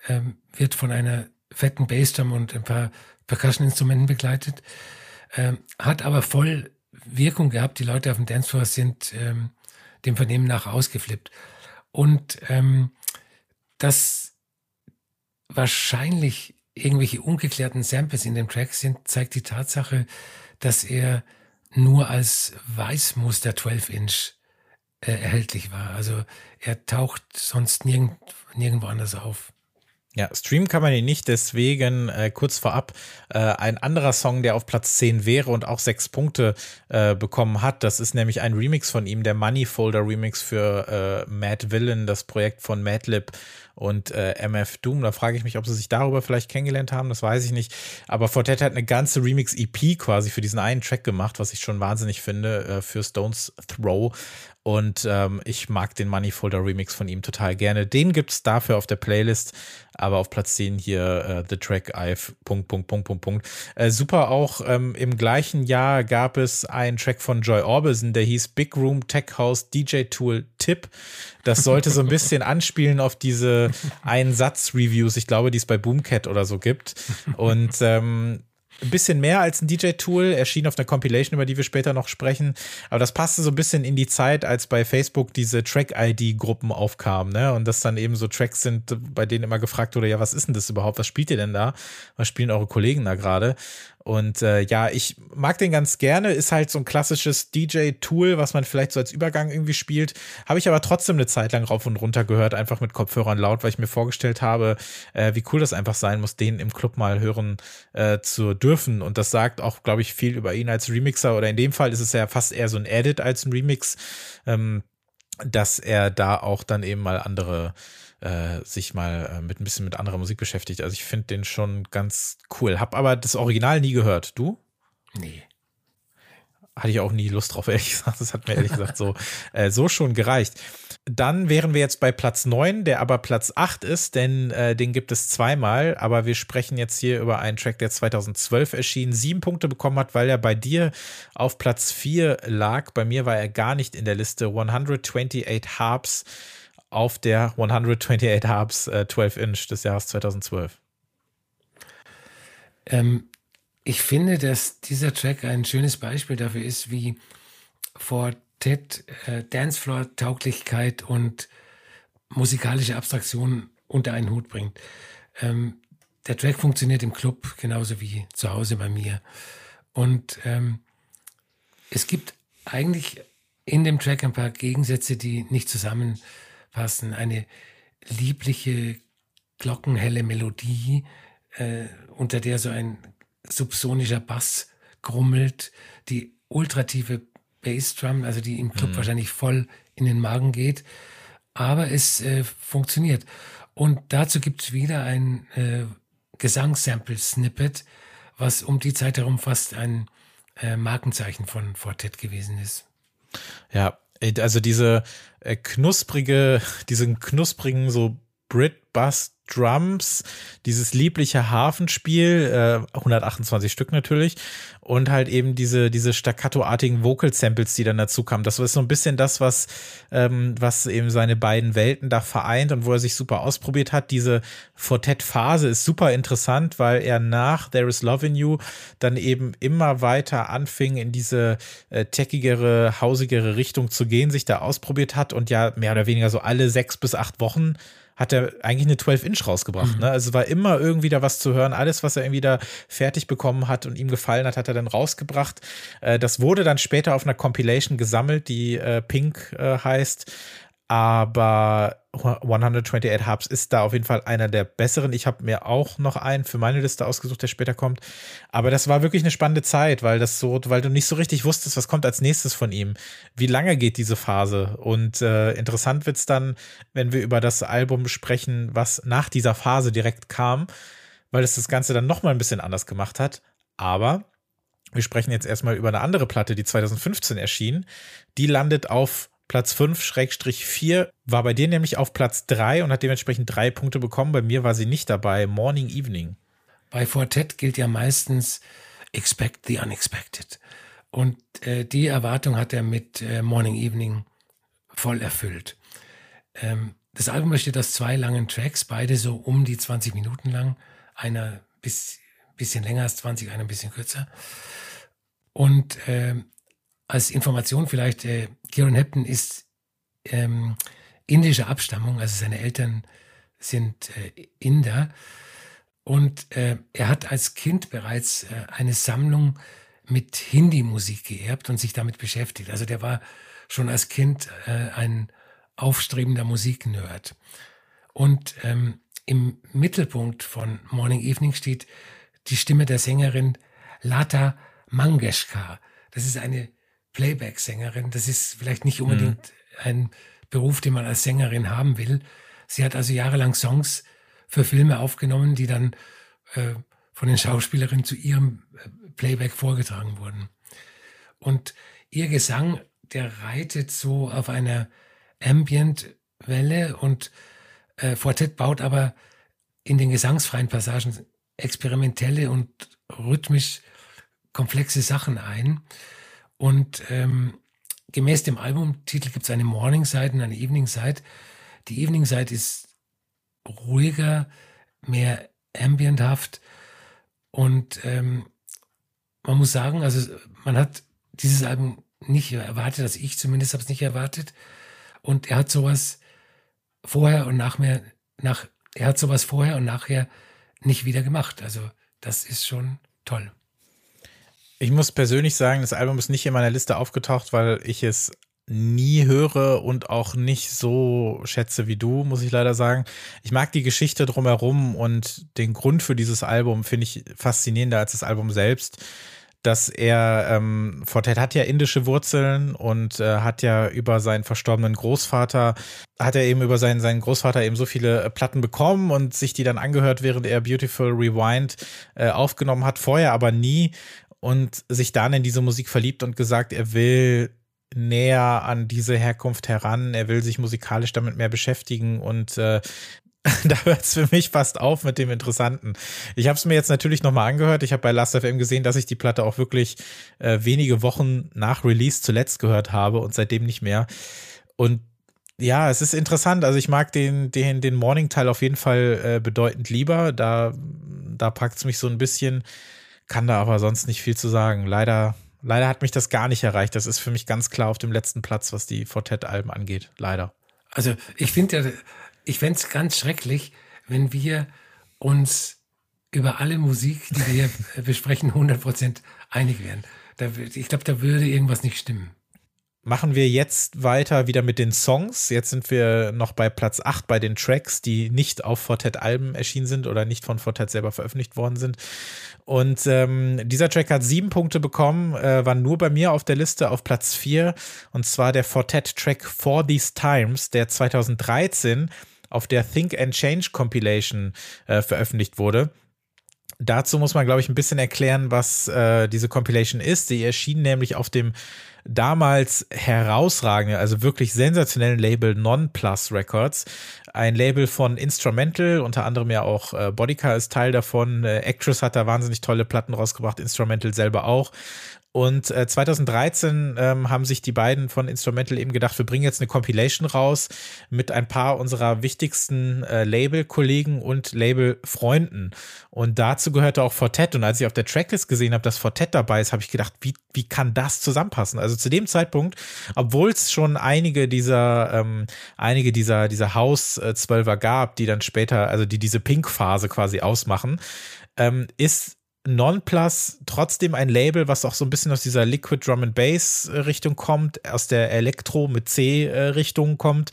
ähm, wird von einer fetten Bassdrum und ein paar Percussion-Instrumenten begleitet. Ähm, hat aber voll Wirkung gehabt. Die Leute auf dem Dancefloor sind ähm, dem Vernehmen nach ausgeflippt. Und ähm, das wahrscheinlich irgendwelche ungeklärten Samples in dem Track sind, zeigt die Tatsache, dass er nur als Weißmuster 12-Inch äh, erhältlich war. Also er taucht sonst nirgend, nirgendwo anders auf. Ja, streamen kann man ihn nicht, deswegen äh, kurz vorab äh, ein anderer Song, der auf Platz 10 wäre und auch sechs Punkte äh, bekommen hat. Das ist nämlich ein Remix von ihm, der Money Folder Remix für äh, Mad Villain, das Projekt von Madlib und äh, MF Doom. Da frage ich mich, ob sie sich darüber vielleicht kennengelernt haben, das weiß ich nicht. Aber Fortet hat eine ganze Remix-EP quasi für diesen einen Track gemacht, was ich schon wahnsinnig finde, äh, für Stones Throw. Und ähm, ich mag den Moneyfolder Remix von ihm total gerne. Den gibt's dafür auf der Playlist, aber auf Platz 10 hier äh, The Track I've. Punkt, Punkt, Punkt, Punkt, Punkt. Äh, super auch ähm, im gleichen Jahr gab es einen Track von Joy Orbison, der hieß Big Room Tech House DJ Tool Tip. Das sollte so ein bisschen *laughs* anspielen auf diese Einsatz-Reviews, ich glaube, die es bei Boomcat oder so gibt. Und ähm, ein bisschen mehr als ein DJ-Tool, erschien auf einer Compilation, über die wir später noch sprechen. Aber das passte so ein bisschen in die Zeit, als bei Facebook diese Track-ID-Gruppen aufkamen, ne? Und das dann eben so Tracks sind, bei denen immer gefragt wurde, ja, was ist denn das überhaupt? Was spielt ihr denn da? Was spielen eure Kollegen da gerade? Und äh, ja, ich mag den ganz gerne. Ist halt so ein klassisches DJ-Tool, was man vielleicht so als Übergang irgendwie spielt. Habe ich aber trotzdem eine Zeit lang rauf und runter gehört, einfach mit Kopfhörern laut, weil ich mir vorgestellt habe, äh, wie cool das einfach sein muss, den im Club mal hören äh, zu dürfen. Und das sagt auch, glaube ich, viel über ihn als Remixer. Oder in dem Fall ist es ja fast eher so ein Edit als ein Remix, ähm, dass er da auch dann eben mal andere äh, sich mal äh, mit ein bisschen mit anderer Musik beschäftigt. Also ich finde den schon ganz cool. Hab aber das Original nie gehört. Du? Nee. Hatte ich auch nie Lust drauf, *laughs* ehrlich gesagt. Das hat mir ehrlich gesagt so, äh, so schon gereicht. Dann wären wir jetzt bei Platz 9, der aber Platz 8 ist, denn äh, den gibt es zweimal. Aber wir sprechen jetzt hier über einen Track, der 2012 erschien, sieben Punkte bekommen hat, weil er bei dir auf Platz 4 lag. Bei mir war er gar nicht in der Liste. 128 Harps auf der 128 Harps äh, 12 Inch des Jahres 2012. Ähm, ich finde, dass dieser Track ein schönes Beispiel dafür ist, wie Fortet äh, Dancefloor-Tauglichkeit und musikalische Abstraktion unter einen Hut bringt. Ähm, der Track funktioniert im Club genauso wie zu Hause bei mir. Und ähm, es gibt eigentlich in dem Track ein paar Gegensätze, die nicht zusammen passen. Eine liebliche, glockenhelle Melodie, äh, unter der so ein subsonischer Bass grummelt, die ultrative Bassdrum, also die im Club mhm. wahrscheinlich voll in den Magen geht, aber es äh, funktioniert. Und dazu gibt es wieder ein äh, Gesangssample-Snippet, was um die Zeit herum fast ein äh, Markenzeichen von Fortet gewesen ist. Ja, also diese äh, knusprige, *laughs* diesen knusprigen so Brit Bass Drums, dieses liebliche Hafenspiel, äh, 128 Stück natürlich, und halt eben diese, diese staccatoartigen Vocal Samples, die dann dazu kamen. Das ist so ein bisschen das, was, ähm, was eben seine beiden Welten da vereint und wo er sich super ausprobiert hat. Diese Fortet-Phase ist super interessant, weil er nach There is Love in You dann eben immer weiter anfing, in diese äh, techigere, hausigere Richtung zu gehen, sich da ausprobiert hat und ja mehr oder weniger so alle sechs bis acht Wochen hat er eigentlich eine 12-Inch rausgebracht. Mhm. Ne? Also war immer irgendwie da was zu hören. Alles, was er irgendwie da fertig bekommen hat und ihm gefallen hat, hat er dann rausgebracht. Äh, das wurde dann später auf einer Compilation gesammelt, die äh, Pink äh, heißt aber 128 Hubs ist da auf jeden Fall einer der besseren. Ich habe mir auch noch einen für meine Liste ausgesucht, der später kommt. Aber das war wirklich eine spannende Zeit, weil das so, weil du nicht so richtig wusstest, was kommt als nächstes von ihm. Wie lange geht diese Phase? Und äh, interessant wird's dann, wenn wir über das Album sprechen, was nach dieser Phase direkt kam, weil es das Ganze dann nochmal ein bisschen anders gemacht hat. Aber wir sprechen jetzt erstmal über eine andere Platte, die 2015 erschien. Die landet auf Platz 5-4 war bei dir nämlich auf Platz 3 und hat dementsprechend drei Punkte bekommen. Bei mir war sie nicht dabei. Morning Evening. Bei Fortet gilt ja meistens Expect the Unexpected. Und äh, die Erwartung hat er mit äh, Morning Evening voll erfüllt. Ähm, das Album besteht aus zwei langen Tracks, beide so um die 20 Minuten lang. Einer bis, bisschen länger als 20, einer ein bisschen kürzer. Und äh, als Information vielleicht, äh, Kieran Hepton ist ähm, indischer Abstammung, also seine Eltern sind äh, Inder. Und äh, er hat als Kind bereits äh, eine Sammlung mit Hindi-Musik geerbt und sich damit beschäftigt. Also der war schon als Kind äh, ein aufstrebender Musiknerd. Und ähm, im Mittelpunkt von Morning Evening steht die Stimme der Sängerin Lata Mangeshkar. Das ist eine Playback-Sängerin. Das ist vielleicht nicht unbedingt mhm. ein Beruf, den man als Sängerin haben will. Sie hat also jahrelang Songs für Filme aufgenommen, die dann äh, von den Schauspielerinnen zu ihrem äh, Playback vorgetragen wurden. Und ihr Gesang, der reitet so auf einer Ambient-Welle und äh, Fortet baut aber in den gesangsfreien Passagen experimentelle und rhythmisch komplexe Sachen ein. Und ähm, gemäß dem Albumtitel gibt es eine Morning Side und eine Evening Side. Die Evening Side ist ruhiger, mehr ambienthaft und ähm, man muss sagen, also man hat dieses Album nicht erwartet, also ich zumindest habe es nicht erwartet. Und er hat sowas vorher und nachher, nach, er hat sowas vorher und nachher nicht wieder gemacht. Also das ist schon toll. Ich muss persönlich sagen, das Album ist nicht in meiner Liste aufgetaucht, weil ich es nie höre und auch nicht so schätze wie du, muss ich leider sagen. Ich mag die Geschichte drumherum und den Grund für dieses Album finde ich faszinierender als das Album selbst. Dass er, ähm, Fortet hat ja indische Wurzeln und äh, hat ja über seinen verstorbenen Großvater, hat er eben über seinen, seinen Großvater eben so viele äh, Platten bekommen und sich die dann angehört, während er Beautiful Rewind äh, aufgenommen hat, vorher aber nie und sich dann in diese Musik verliebt und gesagt, er will näher an diese Herkunft heran. Er will sich musikalisch damit mehr beschäftigen und äh, *laughs* da hört es für mich fast auf mit dem Interessanten. Ich habe es mir jetzt natürlich nochmal angehört. Ich habe bei Last.fm gesehen, dass ich die Platte auch wirklich äh, wenige Wochen nach Release zuletzt gehört habe und seitdem nicht mehr. Und ja, es ist interessant. Also ich mag den, den, den Morning-Teil auf jeden Fall äh, bedeutend lieber. Da, da packt es mich so ein bisschen, kann da aber sonst nicht viel zu sagen. Leider Leider hat mich das gar nicht erreicht. Das ist für mich ganz klar auf dem letzten Platz, was die Fortet-Alben angeht. Leider. Also ich finde ja, ich fände es ganz schrecklich, wenn wir uns über alle Musik, die wir hier *laughs* besprechen, 100% einig wären. Da, ich glaube, da würde irgendwas nicht stimmen machen wir jetzt weiter wieder mit den Songs. Jetzt sind wir noch bei Platz 8 bei den Tracks, die nicht auf Fortet-Alben erschienen sind oder nicht von Fortet selber veröffentlicht worden sind. Und ähm, dieser Track hat sieben Punkte bekommen, äh, war nur bei mir auf der Liste auf Platz 4. Und zwar der Fortet-Track For These Times, der 2013 auf der Think and Change Compilation äh, veröffentlicht wurde. Dazu muss man, glaube ich, ein bisschen erklären, was äh, diese Compilation ist. Sie erschien nämlich auf dem damals herausragenden, also wirklich sensationellen Label Non-Plus Records. Ein Label von Instrumental, unter anderem ja auch äh, Bodycar ist Teil davon. Äh, Actress hat da wahnsinnig tolle Platten rausgebracht, Instrumental selber auch. Und äh, 2013 ähm, haben sich die beiden von Instrumental eben gedacht, wir bringen jetzt eine Compilation raus mit ein paar unserer wichtigsten äh, Label-Kollegen und Label-Freunden. Und dazu gehörte auch Fortet. Und als ich auf der Tracklist gesehen habe, dass Fortet dabei ist, habe ich gedacht, wie, wie kann das zusammenpassen? Also zu dem Zeitpunkt, obwohl es schon einige dieser, ähm, einige dieser, dieser Haus-Zwölfer gab, die dann später, also die diese Pink-Phase quasi ausmachen, ähm, ist Nonplus trotzdem ein Label, was auch so ein bisschen aus dieser Liquid Drum and Bass äh, Richtung kommt, aus der Elektro mit C äh, Richtung kommt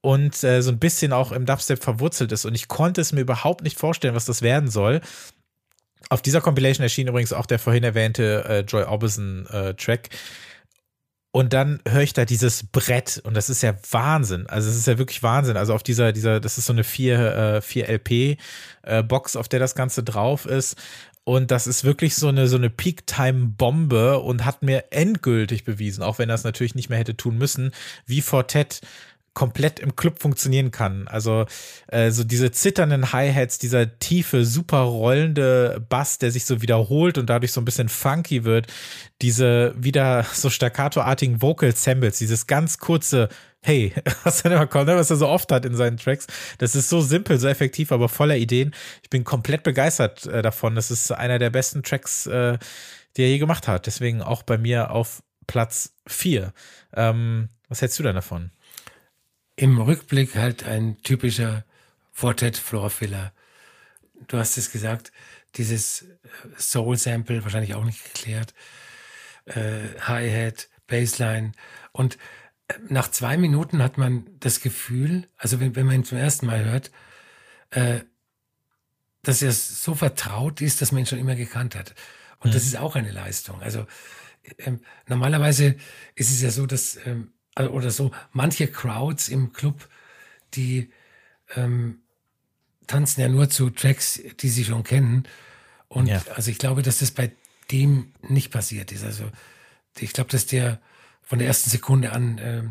und äh, so ein bisschen auch im Dubstep verwurzelt ist. Und ich konnte es mir überhaupt nicht vorstellen, was das werden soll. Auf dieser Compilation erschien übrigens auch der vorhin erwähnte äh, Joy Orbison äh, Track. Und dann höre ich da dieses Brett und das ist ja Wahnsinn. Also es ist ja wirklich Wahnsinn. Also auf dieser, dieser, das ist so eine 4, äh, 4 LP äh, Box, auf der das Ganze drauf ist. Und das ist wirklich so eine, so eine Peak-Time-Bombe und hat mir endgültig bewiesen, auch wenn er es natürlich nicht mehr hätte tun müssen, wie Fortet komplett im Club funktionieren kann. Also äh, so diese zitternden Hi-Hats, dieser tiefe, super rollende Bass, der sich so wiederholt und dadurch so ein bisschen funky wird, diese wieder so staccato-artigen Vocal Samples, dieses ganz kurze Hey, was er immer kommt, was er so oft hat in seinen Tracks. Das ist so simpel, so effektiv, aber voller Ideen. Ich bin komplett begeistert äh, davon. Das ist einer der besten Tracks, äh, die er je gemacht hat. Deswegen auch bei mir auf Platz 4. Ähm, was hältst du denn davon? im Rückblick halt ein typischer Fortet Floor Filler. Du hast es gesagt, dieses äh, Soul Sample wahrscheinlich auch nicht geklärt, äh, Hi-Hat, Bassline und nach zwei Minuten hat man das Gefühl, also wenn, wenn man ihn zum ersten Mal hört, äh, dass er so vertraut ist, dass man ihn schon immer gekannt hat. Und mhm. das ist auch eine Leistung. Also ähm, normalerweise ist es ja so, dass ähm, also, oder so manche Crowds im Club, die ähm, tanzen ja nur zu Tracks, die sie schon kennen. Und ja. also ich glaube, dass das bei dem nicht passiert ist. Also ich glaube, dass der von der ersten Sekunde an äh,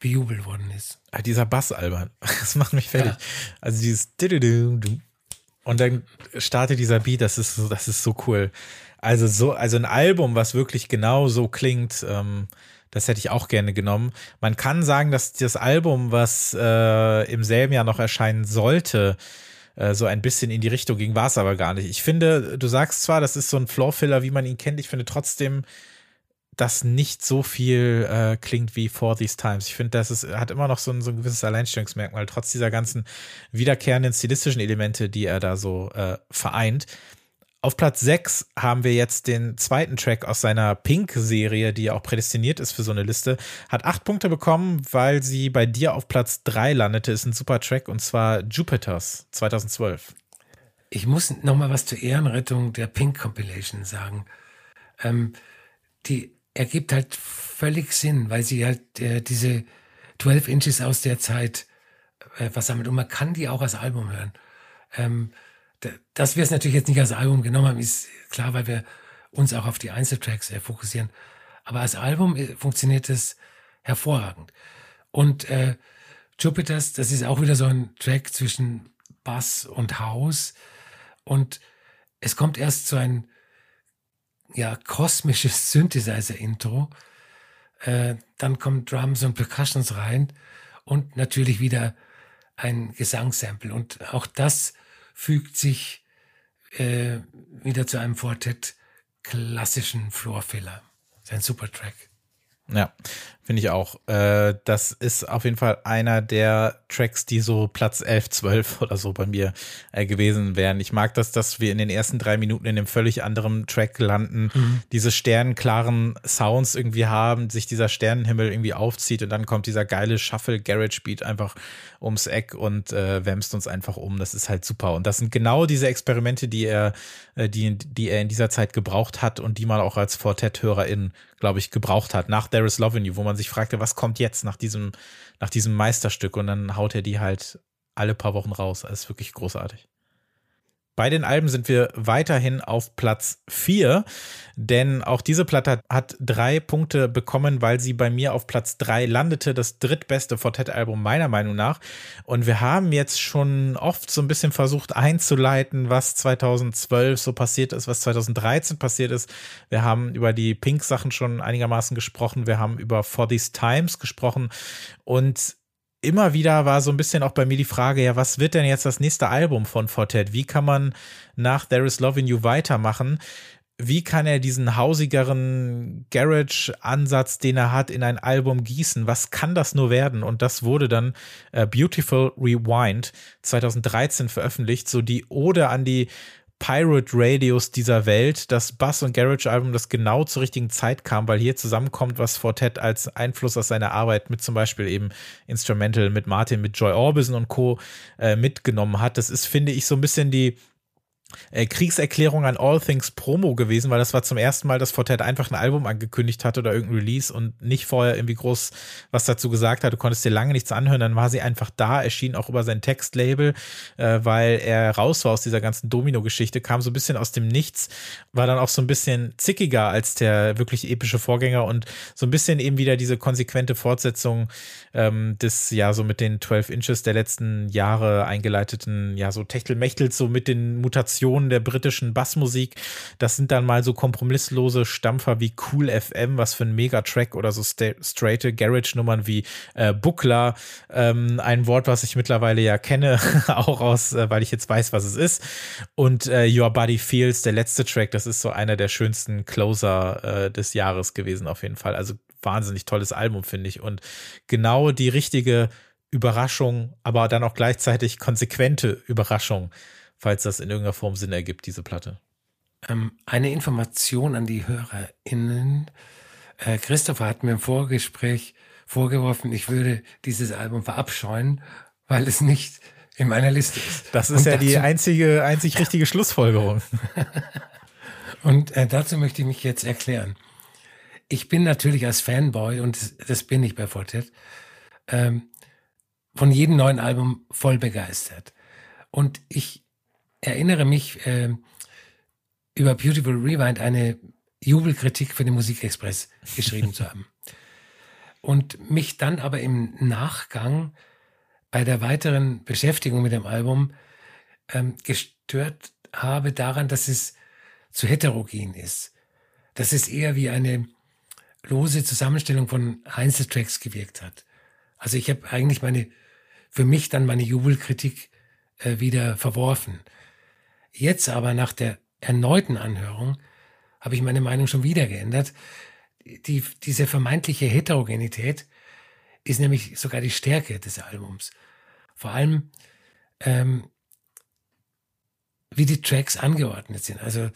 bejubelt worden ist. Ah, dieser Bass, Alban, *laughs* das macht mich fertig. Ja. Also dieses und dann startet dieser Beat, das ist so, das ist so cool. Also so, also ein Album, was wirklich genau so klingt, ähm, das hätte ich auch gerne genommen. Man kann sagen, dass das Album, was äh, im selben Jahr noch erscheinen sollte, äh, so ein bisschen in die Richtung ging, war es aber gar nicht. Ich finde, du sagst zwar, das ist so ein Floorfiller, wie man ihn kennt, ich finde trotzdem, dass nicht so viel äh, klingt wie For These Times. Ich finde, das ist, hat immer noch so ein, so ein gewisses Alleinstellungsmerkmal, trotz dieser ganzen wiederkehrenden stilistischen Elemente, die er da so äh, vereint. Auf Platz 6 haben wir jetzt den zweiten Track aus seiner Pink-Serie, die ja auch prädestiniert ist für so eine Liste. Hat acht Punkte bekommen, weil sie bei dir auf Platz 3 landete. Ist ein super Track und zwar Jupiters 2012. Ich muss noch mal was zur Ehrenrettung der Pink Compilation sagen. Ähm, die ergibt halt völlig Sinn, weil sie halt äh, diese 12 Inches aus der Zeit äh, damit und man kann die auch als Album hören. Ähm, dass wir es natürlich jetzt nicht als Album genommen haben, ist klar, weil wir uns auch auf die Einzeltracks äh, fokussieren. Aber als Album äh, funktioniert es hervorragend. Und äh, Jupiters, das ist auch wieder so ein Track zwischen Bass und House. Und es kommt erst so ein ja, kosmisches Synthesizer-Intro. Äh, dann kommen Drums und Percussions rein und natürlich wieder ein Gesangssample. Und auch das fügt sich äh, wieder zu einem Fortett klassischen Floorfiller. Sein super Track. Ja, finde ich auch. Äh, das ist auf jeden Fall einer der Tracks, die so Platz 11, 12 *laughs* oder so bei mir äh, gewesen wären. Ich mag das, dass wir in den ersten drei Minuten in einem völlig anderen Track landen, mhm. diese sternenklaren Sounds irgendwie haben, sich dieser Sternenhimmel irgendwie aufzieht und dann kommt dieser geile Shuffle Garage Beat einfach ums Eck und äh, wämst uns einfach um. Das ist halt super. Und das sind genau diese Experimente, die er, äh, die, die er in dieser Zeit gebraucht hat und die man auch als Fortet-Hörerin, glaube ich, gebraucht hat. Nach There is Love in You, wo man sich fragte, was kommt jetzt nach diesem, nach diesem Meisterstück? Und dann haut er die halt alle paar Wochen raus. Das ist wirklich großartig. Bei den Alben sind wir weiterhin auf Platz 4, denn auch diese Platte hat drei Punkte bekommen, weil sie bei mir auf Platz 3 landete. Das drittbeste Fortet-Album meiner Meinung nach. Und wir haben jetzt schon oft so ein bisschen versucht einzuleiten, was 2012 so passiert ist, was 2013 passiert ist. Wir haben über die Pink-Sachen schon einigermaßen gesprochen. Wir haben über For These Times gesprochen. Und immer wieder war so ein bisschen auch bei mir die Frage, ja, was wird denn jetzt das nächste Album von Fortet? Wie kann man nach There is Love in You weitermachen? Wie kann er diesen hausigeren Garage-Ansatz, den er hat, in ein Album gießen? Was kann das nur werden? Und das wurde dann äh, Beautiful Rewind 2013 veröffentlicht, so die Ode an die Pirate Radios dieser Welt, das Bass- und Garage-Album, das genau zur richtigen Zeit kam, weil hier zusammenkommt, was Fortet als Einfluss aus seiner Arbeit mit zum Beispiel eben Instrumental, mit Martin, mit Joy Orbison und Co. Äh, mitgenommen hat. Das ist, finde ich, so ein bisschen die äh, Kriegserklärung an All Things Promo gewesen, weil das war zum ersten Mal, dass Fortet einfach ein Album angekündigt hat oder irgendein Release und nicht vorher irgendwie groß was dazu gesagt hat. Du konntest dir lange nichts anhören, dann war sie einfach da, erschien auch über sein Textlabel, äh, weil er raus war aus dieser ganzen Domino-Geschichte, kam so ein bisschen aus dem Nichts, war dann auch so ein bisschen zickiger als der wirklich epische Vorgänger und so ein bisschen eben wieder diese konsequente Fortsetzung ähm, des, ja, so mit den 12 Inches der letzten Jahre eingeleiteten, ja, so Techtelmechtels, so mit den Mutationen Versionen der britischen Bassmusik. Das sind dann mal so kompromisslose Stampfer wie Cool FM, was für ein Megatrack oder so straighte Garage-Nummern wie äh, Buckler. Ähm, ein Wort, was ich mittlerweile ja kenne, *laughs* auch aus, äh, weil ich jetzt weiß, was es ist. Und äh, Your Body Feels, der letzte Track, das ist so einer der schönsten Closer äh, des Jahres gewesen, auf jeden Fall. Also wahnsinnig tolles Album, finde ich. Und genau die richtige Überraschung, aber dann auch gleichzeitig konsequente Überraschung falls das in irgendeiner Form Sinn ergibt, diese Platte. Ähm, eine Information an die HörerInnen. Äh, Christopher hat mir im Vorgespräch vorgeworfen, ich würde dieses Album verabscheuen, weil es nicht in meiner Liste ist. Das ist Und ja die einzige, einzig *laughs* richtige Schlussfolgerung. Und äh, dazu möchte ich mich jetzt erklären. Ich bin natürlich als Fanboy, und das, das bin ich bei Fortet, ähm, von jedem neuen Album voll begeistert. Und ich erinnere mich äh, über Beautiful Rewind eine Jubelkritik für den Musikexpress geschrieben zu haben. Und mich dann aber im Nachgang bei der weiteren Beschäftigung mit dem Album ähm, gestört habe daran, dass es zu heterogen ist. Dass es eher wie eine lose Zusammenstellung von Einzeltracks gewirkt hat. Also ich habe eigentlich meine, für mich dann meine Jubelkritik äh, wieder verworfen. Jetzt aber nach der erneuten Anhörung habe ich meine Meinung schon wieder geändert. Die, diese vermeintliche Heterogenität ist nämlich sogar die Stärke des Albums. Vor allem, ähm, wie die Tracks angeordnet sind. Also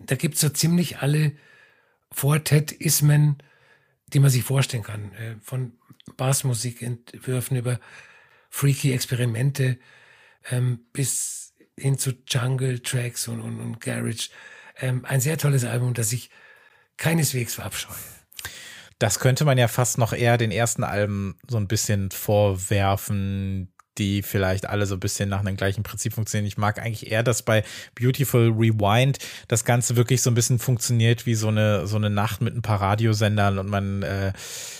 da gibt es so ziemlich alle Quartet-Ismen, die man sich vorstellen kann. Äh, von Bassmusikentwürfen über freaky Experimente ähm, bis hin zu Jungle-Tracks und, und, und Garage. Ähm, ein sehr tolles Album, das ich keineswegs verabscheue. Das könnte man ja fast noch eher den ersten Alben so ein bisschen vorwerfen, die vielleicht alle so ein bisschen nach einem gleichen Prinzip funktionieren. Ich mag eigentlich eher, dass bei Beautiful Rewind das Ganze wirklich so ein bisschen funktioniert wie so eine, so eine Nacht mit ein paar Radiosendern und man äh,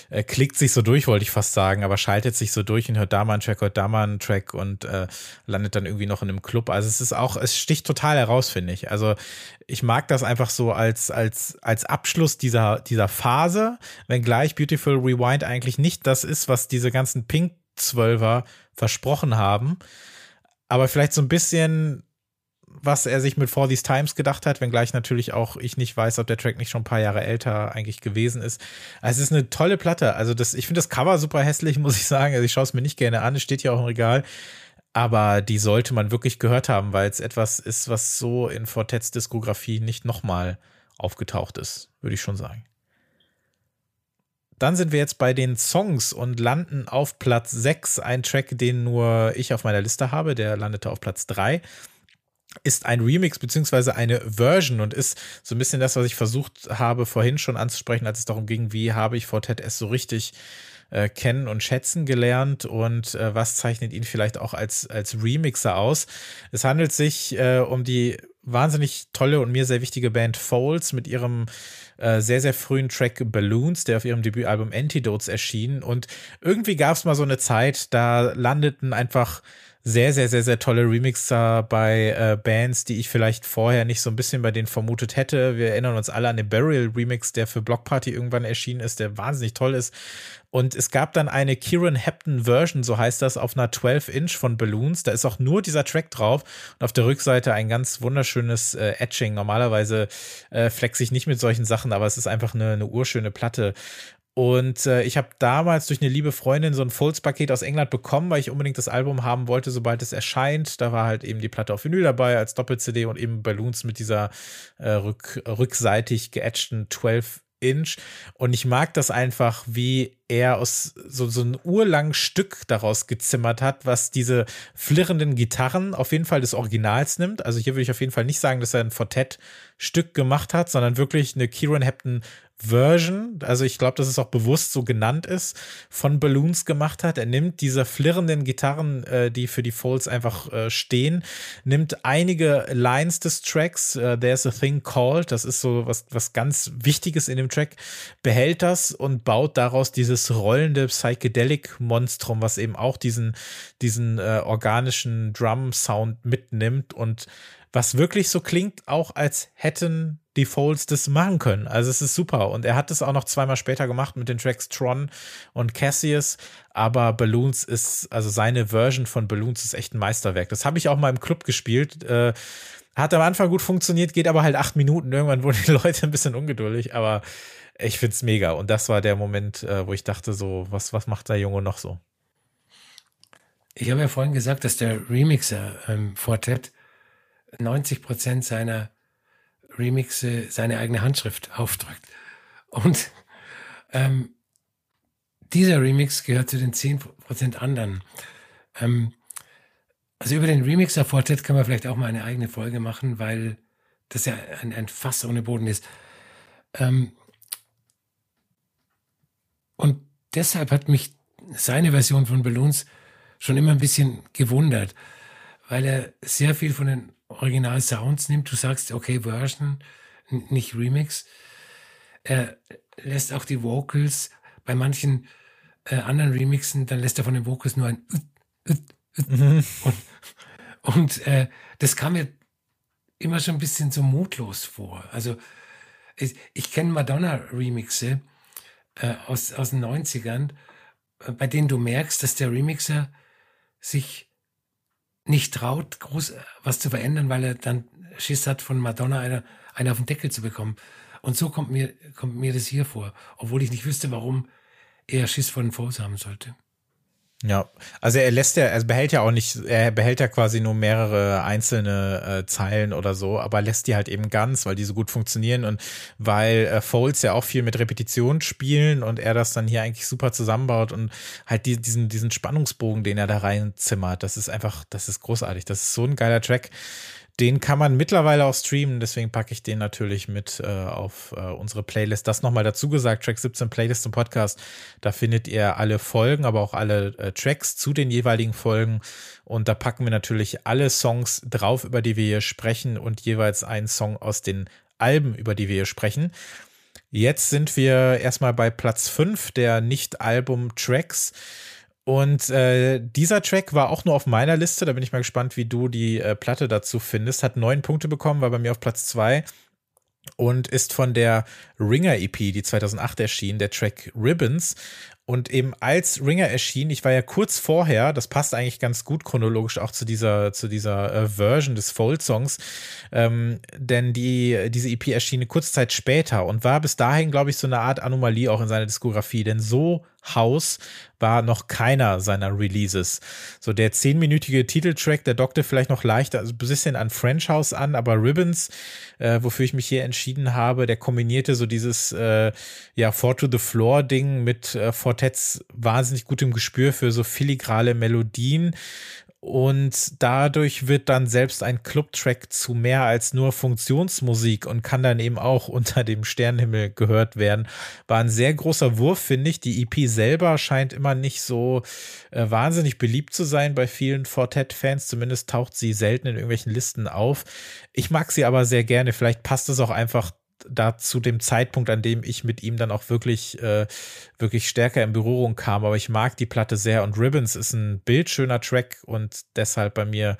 äh, klickt sich so durch, wollte ich fast sagen, aber schaltet sich so durch und hört da mal einen Track, hört da mal einen Track und äh, landet dann irgendwie noch in einem Club. Also es ist auch, es sticht total heraus, finde ich. Also ich mag das einfach so als, als, als Abschluss dieser, dieser Phase, wenngleich Beautiful Rewind eigentlich nicht das ist, was diese ganzen Pink Zwölfer versprochen haben. Aber vielleicht so ein bisschen, was er sich mit For These Times gedacht hat, wenngleich natürlich auch ich nicht weiß, ob der Track nicht schon ein paar Jahre älter eigentlich gewesen ist. Also es ist eine tolle Platte. Also das, ich finde das Cover super hässlich, *laughs* muss ich sagen. Also ich schaue es mir nicht gerne an. Es steht ja auch im Regal. Aber die sollte man wirklich gehört haben, weil es etwas ist, was so in Fortets Diskografie nicht nochmal aufgetaucht ist, würde ich schon sagen. Dann sind wir jetzt bei den Songs und landen auf Platz 6. Ein Track, den nur ich auf meiner Liste habe, der landete auf Platz 3 ist ein Remix beziehungsweise eine Version und ist so ein bisschen das, was ich versucht habe vorhin schon anzusprechen, als es darum ging, wie habe ich Fortet S so richtig äh, kennen und schätzen gelernt und äh, was zeichnet ihn vielleicht auch als, als Remixer aus. Es handelt sich äh, um die wahnsinnig tolle und mir sehr wichtige Band Folds mit ihrem äh, sehr, sehr frühen Track Balloons, der auf ihrem Debütalbum Antidotes erschien. Und irgendwie gab es mal so eine Zeit, da landeten einfach sehr, sehr, sehr, sehr tolle Remixer bei äh, Bands, die ich vielleicht vorher nicht so ein bisschen bei denen vermutet hätte. Wir erinnern uns alle an den Burial Remix, der für Block Party irgendwann erschienen ist, der wahnsinnig toll ist. Und es gab dann eine Kieran Hepton Version, so heißt das, auf einer 12 Inch von Balloons. Da ist auch nur dieser Track drauf und auf der Rückseite ein ganz wunderschönes äh, Etching. Normalerweise äh, flex ich nicht mit solchen Sachen, aber es ist einfach eine, eine urschöne Platte. Und äh, ich habe damals durch eine liebe Freundin so ein Folds-Paket aus England bekommen, weil ich unbedingt das Album haben wollte, sobald es erscheint. Da war halt eben die Platte auf Vinyl dabei als Doppel-CD und eben Balloons mit dieser äh, rück, rückseitig geetchten 12 Inch. Und ich mag das einfach, wie er aus so, so ein urlangen Stück daraus gezimmert hat, was diese flirrenden Gitarren auf jeden Fall des Originals nimmt. Also hier würde ich auf jeden Fall nicht sagen, dass er ein Fortet-Stück gemacht hat, sondern wirklich eine Kieran Hepton Version, also ich glaube, dass es auch bewusst so genannt ist, von Balloons gemacht hat. Er nimmt diese flirrenden Gitarren, äh, die für die Folds einfach äh, stehen, nimmt einige Lines des Tracks, äh, There's a Thing Called, das ist so was, was ganz Wichtiges in dem Track, behält das und baut daraus dieses rollende Psychedelic-Monstrum, was eben auch diesen, diesen äh, organischen Drum-Sound mitnimmt und was wirklich so klingt, auch als hätten die Folds das machen können. Also es ist super. Und er hat es auch noch zweimal später gemacht mit den Tracks Tron und Cassius. Aber Balloons ist, also seine Version von Balloons ist echt ein Meisterwerk. Das habe ich auch mal im Club gespielt. Äh, hat am Anfang gut funktioniert, geht aber halt acht Minuten. Irgendwann wurden die *laughs* Leute ein bisschen ungeduldig. Aber ich finde es mega. Und das war der Moment, äh, wo ich dachte so, was, was macht der Junge noch so? Ich habe ja vorhin gesagt, dass der Remixer ähm, Fortet 90 Prozent seiner Remixe seine eigene Handschrift aufdrückt. Und ähm, dieser Remix gehört zu den 10% anderen. Ähm, also über den Remixer Fortet kann man vielleicht auch mal eine eigene Folge machen, weil das ja ein, ein Fass ohne Boden ist. Ähm, und deshalb hat mich seine Version von Balloons schon immer ein bisschen gewundert, weil er sehr viel von den Original-Sounds nimmt. Du sagst, okay, Version, nicht Remix. Er lässt auch die Vocals bei manchen äh, anderen Remixen, dann lässt er von den Vocals nur ein mhm. und, und äh, das kam mir immer schon ein bisschen so mutlos vor. Also ich, ich kenne Madonna-Remixe äh, aus, aus den 90ern, äh, bei denen du merkst, dass der Remixer sich nicht traut, groß was zu verändern, weil er dann Schiss hat, von Madonna einer, einer auf den Deckel zu bekommen. Und so kommt mir, kommt mir das hier vor, obwohl ich nicht wüsste, warum er Schiss vor den Foes haben sollte. Ja, also er lässt ja, er behält ja auch nicht, er behält ja quasi nur mehrere einzelne äh, Zeilen oder so, aber lässt die halt eben ganz, weil die so gut funktionieren und weil äh, Foles ja auch viel mit Repetition spielen und er das dann hier eigentlich super zusammenbaut und halt die, diesen, diesen Spannungsbogen, den er da reinzimmert, das ist einfach, das ist großartig. Das ist so ein geiler Track. Den kann man mittlerweile auch streamen, deswegen packe ich den natürlich mit äh, auf äh, unsere Playlist. Das nochmal dazu gesagt, Track 17 Playlist im Podcast. Da findet ihr alle Folgen, aber auch alle äh, Tracks zu den jeweiligen Folgen. Und da packen wir natürlich alle Songs drauf, über die wir hier sprechen und jeweils einen Song aus den Alben, über die wir hier sprechen. Jetzt sind wir erstmal bei Platz 5 der Nicht-Album-Tracks. Und äh, dieser Track war auch nur auf meiner Liste. Da bin ich mal gespannt, wie du die äh, Platte dazu findest. Hat neun Punkte bekommen, war bei mir auf Platz zwei und ist von der Ringer EP, die 2008 erschien, der Track Ribbons. Und eben als Ringer erschien, ich war ja kurz vorher, das passt eigentlich ganz gut chronologisch auch zu dieser, zu dieser äh, Version des Fold-Songs, ähm, denn die, diese EP erschien eine kurze Zeit später und war bis dahin, glaube ich, so eine Art Anomalie auch in seiner Diskografie, denn so House war noch keiner seiner Releases. So der zehnminütige Titeltrack, der dockte vielleicht noch leicht, also ein bisschen an French House an, aber Ribbons, äh, wofür ich mich hier entschieden habe, der kombinierte so dieses äh, ja Four to the Floor Ding mit äh, Fortets wahnsinnig gutem Gespür für so filigrale Melodien und dadurch wird dann selbst ein Clubtrack zu mehr als nur Funktionsmusik und kann dann eben auch *laughs* unter dem Sternenhimmel gehört werden. War ein sehr großer Wurf, finde ich. Die EP selber scheint immer nicht so äh, wahnsinnig beliebt zu sein bei vielen Fortet-Fans. Zumindest taucht sie selten in irgendwelchen Listen auf. Ich mag sie aber sehr gerne. Vielleicht passt es auch einfach da zu dem Zeitpunkt, an dem ich mit ihm dann auch wirklich, äh, wirklich stärker in Berührung kam. Aber ich mag die Platte sehr und Ribbons ist ein bildschöner Track und deshalb bei mir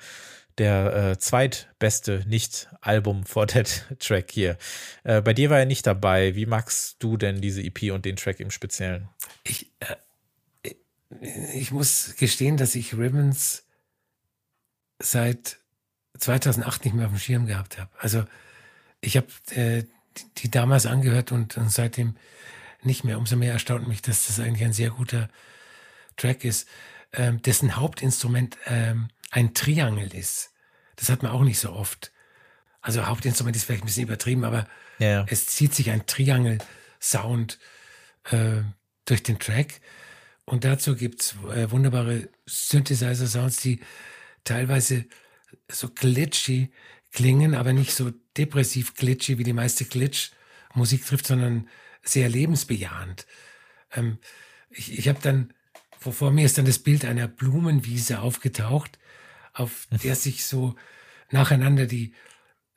der äh, zweitbeste nicht-Album Fortet-Track *laughs* hier. Äh, bei dir war er nicht dabei. Wie magst du denn diese EP und den Track im Speziellen? Ich, äh, ich muss gestehen, dass ich Ribbons seit 2008 nicht mehr auf dem Schirm gehabt habe. Also ich habe die damals angehört und, und seitdem nicht mehr. Umso mehr erstaunt mich, dass das eigentlich ein sehr guter Track ist, ähm, dessen Hauptinstrument ähm, ein Triangel ist. Das hat man auch nicht so oft. Also Hauptinstrument ist vielleicht ein bisschen übertrieben, aber ja. es zieht sich ein Triangel-Sound äh, durch den Track. Und dazu gibt's äh, wunderbare Synthesizer-Sounds, die teilweise so glitchy klingen, aber nicht so depressiv glitchy, wie die meiste Glitch-Musik trifft, sondern sehr lebensbejahend. Ähm, ich ich habe dann, vor mir ist dann das Bild einer Blumenwiese aufgetaucht, auf der sich so nacheinander die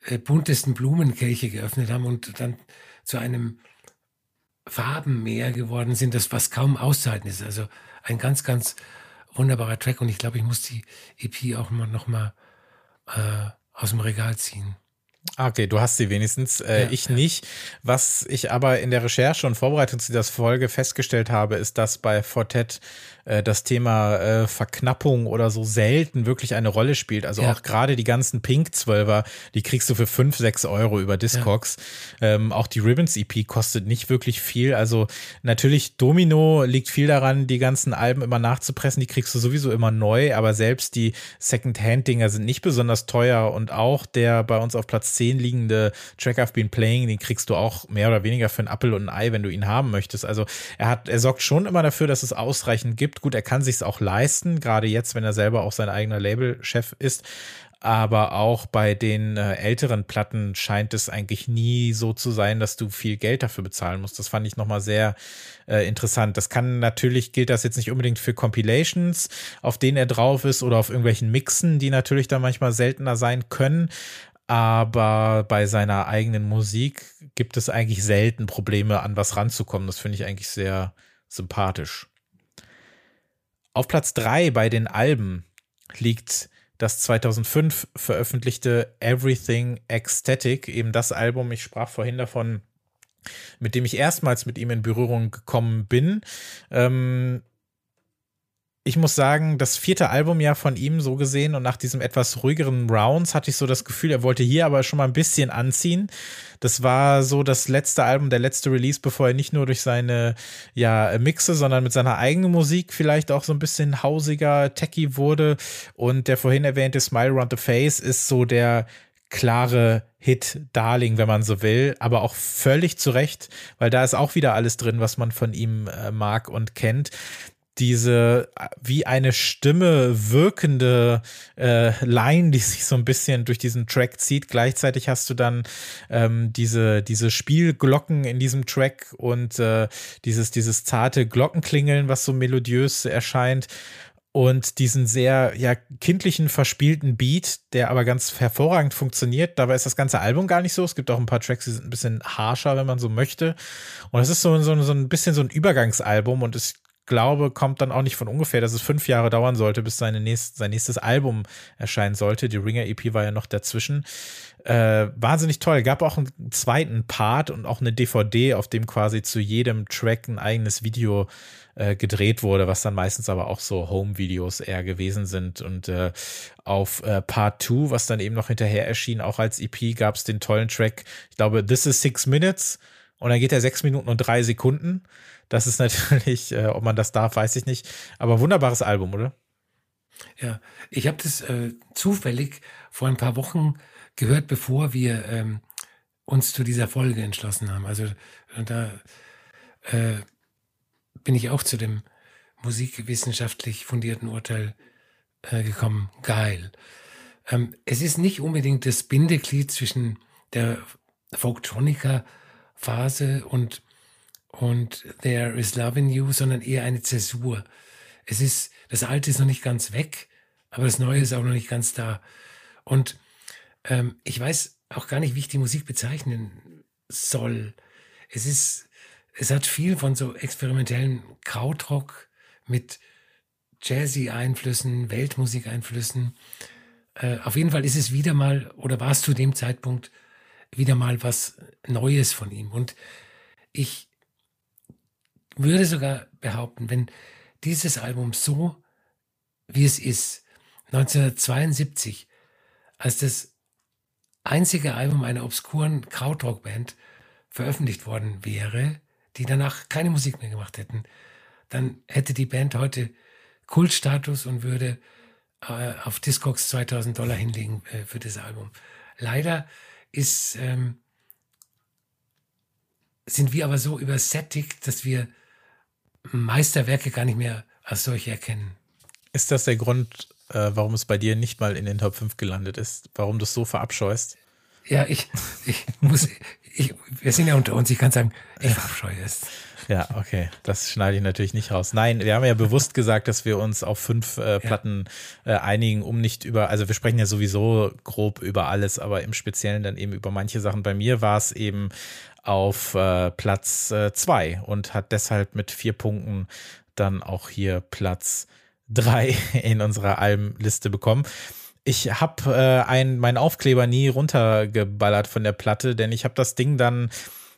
äh, buntesten Blumenkelche geöffnet haben und dann zu einem Farbenmeer geworden sind, das was kaum auszuhalten ist. Also ein ganz, ganz wunderbarer Track und ich glaube, ich muss die EP auch mal noch mal äh, aus dem Regal ziehen. Ah, okay, du hast sie wenigstens, äh, ja, ich ja. nicht. Was ich aber in der Recherche und Vorbereitung zu dieser Folge festgestellt habe, ist, dass bei Fortet äh, das Thema äh, Verknappung oder so selten wirklich eine Rolle spielt. Also ja. auch gerade die ganzen Pink-Zwölfer, die kriegst du für fünf, sechs Euro über Discogs. Ja. Ähm, auch die Ribbons EP kostet nicht wirklich viel. Also natürlich Domino liegt viel daran, die ganzen Alben immer nachzupressen. Die kriegst du sowieso immer neu, aber selbst die Second-Hand-Dinger sind nicht besonders teuer und auch der bei uns auf Platz 10 liegende Track I've Been Playing, den kriegst du auch mehr oder weniger für einen Apfel und ein Ei, wenn du ihn haben möchtest. Also er hat, er sorgt schon immer dafür, dass es ausreichend gibt gibt. Gut, er kann sich auch leisten, gerade jetzt, wenn er selber auch sein eigener Labelchef ist. Aber auch bei den äh, älteren Platten scheint es eigentlich nie so zu sein, dass du viel Geld dafür bezahlen musst. Das fand ich nochmal sehr äh, interessant. Das kann natürlich, gilt das jetzt nicht unbedingt für Compilations, auf denen er drauf ist oder auf irgendwelchen Mixen, die natürlich dann manchmal seltener sein können aber bei seiner eigenen Musik gibt es eigentlich selten Probleme, an was ranzukommen. Das finde ich eigentlich sehr sympathisch. Auf Platz 3 bei den Alben liegt das 2005 veröffentlichte Everything Ecstatic, eben das Album, ich sprach vorhin davon, mit dem ich erstmals mit ihm in Berührung gekommen bin. Ähm, ich muss sagen, das vierte Album ja von ihm so gesehen und nach diesem etwas ruhigeren Rounds hatte ich so das Gefühl, er wollte hier aber schon mal ein bisschen anziehen. Das war so das letzte Album, der letzte Release, bevor er nicht nur durch seine ja, Mixe, sondern mit seiner eigenen Musik vielleicht auch so ein bisschen hausiger, techy wurde. Und der vorhin erwähnte Smile Around the Face ist so der klare Hit Darling, wenn man so will, aber auch völlig zu Recht, weil da ist auch wieder alles drin, was man von ihm äh, mag und kennt diese wie eine Stimme wirkende äh, Line, die sich so ein bisschen durch diesen Track zieht. Gleichzeitig hast du dann ähm, diese, diese Spielglocken in diesem Track und äh, dieses, dieses zarte Glockenklingeln, was so melodiös erscheint. Und diesen sehr ja, kindlichen, verspielten Beat, der aber ganz hervorragend funktioniert. Dabei ist das ganze Album gar nicht so. Es gibt auch ein paar Tracks, die sind ein bisschen harscher, wenn man so möchte. Und es ist so, so, so ein bisschen so ein Übergangsalbum und es glaube, kommt dann auch nicht von ungefähr, dass es fünf Jahre dauern sollte, bis seine nächst, sein nächstes Album erscheinen sollte. Die Ringer EP war ja noch dazwischen. Äh, wahnsinnig toll. Gab auch einen zweiten Part und auch eine DVD, auf dem quasi zu jedem Track ein eigenes Video äh, gedreht wurde, was dann meistens aber auch so Home-Videos eher gewesen sind. Und äh, auf äh, Part 2, was dann eben noch hinterher erschien, auch als EP, gab es den tollen Track, ich glaube, This is Six Minutes. Und dann geht er sechs Minuten und drei Sekunden. Das ist natürlich, *laughs* äh, ob man das darf, weiß ich nicht. Aber wunderbares Album, oder? Ja, ich habe das äh, zufällig vor ein paar Wochen gehört, bevor wir ähm, uns zu dieser Folge entschlossen haben. Also da äh, bin ich auch zu dem musikwissenschaftlich fundierten Urteil äh, gekommen. Geil. Ähm, es ist nicht unbedingt das Bindeglied zwischen der Folktronica-Phase und und There is Love in You, sondern eher eine Zäsur. Es ist, das Alte ist noch nicht ganz weg, aber das Neue ist auch noch nicht ganz da. Und ähm, ich weiß auch gar nicht, wie ich die Musik bezeichnen soll. Es ist, es hat viel von so experimentellen Krautrock mit Jazzy-Einflüssen, Weltmusik-Einflüssen. Äh, auf jeden Fall ist es wieder mal, oder war es zu dem Zeitpunkt wieder mal was Neues von ihm. Und ich würde sogar behaupten, wenn dieses Album so, wie es ist, 1972, als das einzige Album einer obskuren Krautrock-Band veröffentlicht worden wäre, die danach keine Musik mehr gemacht hätten, dann hätte die Band heute Kultstatus und würde äh, auf Discogs 2000 Dollar hinlegen äh, für das Album. Leider ist, ähm, sind wir aber so übersättigt, dass wir Meisterwerke gar nicht mehr als solche erkennen. Ist das der Grund, äh, warum es bei dir nicht mal in den Top 5 gelandet ist? Warum du es so verabscheust? Ja, ich, ich muss, ich, wir sind ja unter uns, ich kann sagen, ich verabscheue es. Ja, okay, das schneide ich natürlich nicht raus. Nein, wir haben ja bewusst gesagt, dass wir uns auf fünf äh, Platten äh, einigen, um nicht über, also wir sprechen ja sowieso grob über alles, aber im Speziellen dann eben über manche Sachen. Bei mir war es eben auf äh, Platz äh, zwei und hat deshalb mit vier Punkten dann auch hier Platz drei *laughs* in unserer Albenliste bekommen. Ich habe äh, ein, meinen Aufkleber nie runtergeballert von der Platte, denn ich habe das Ding dann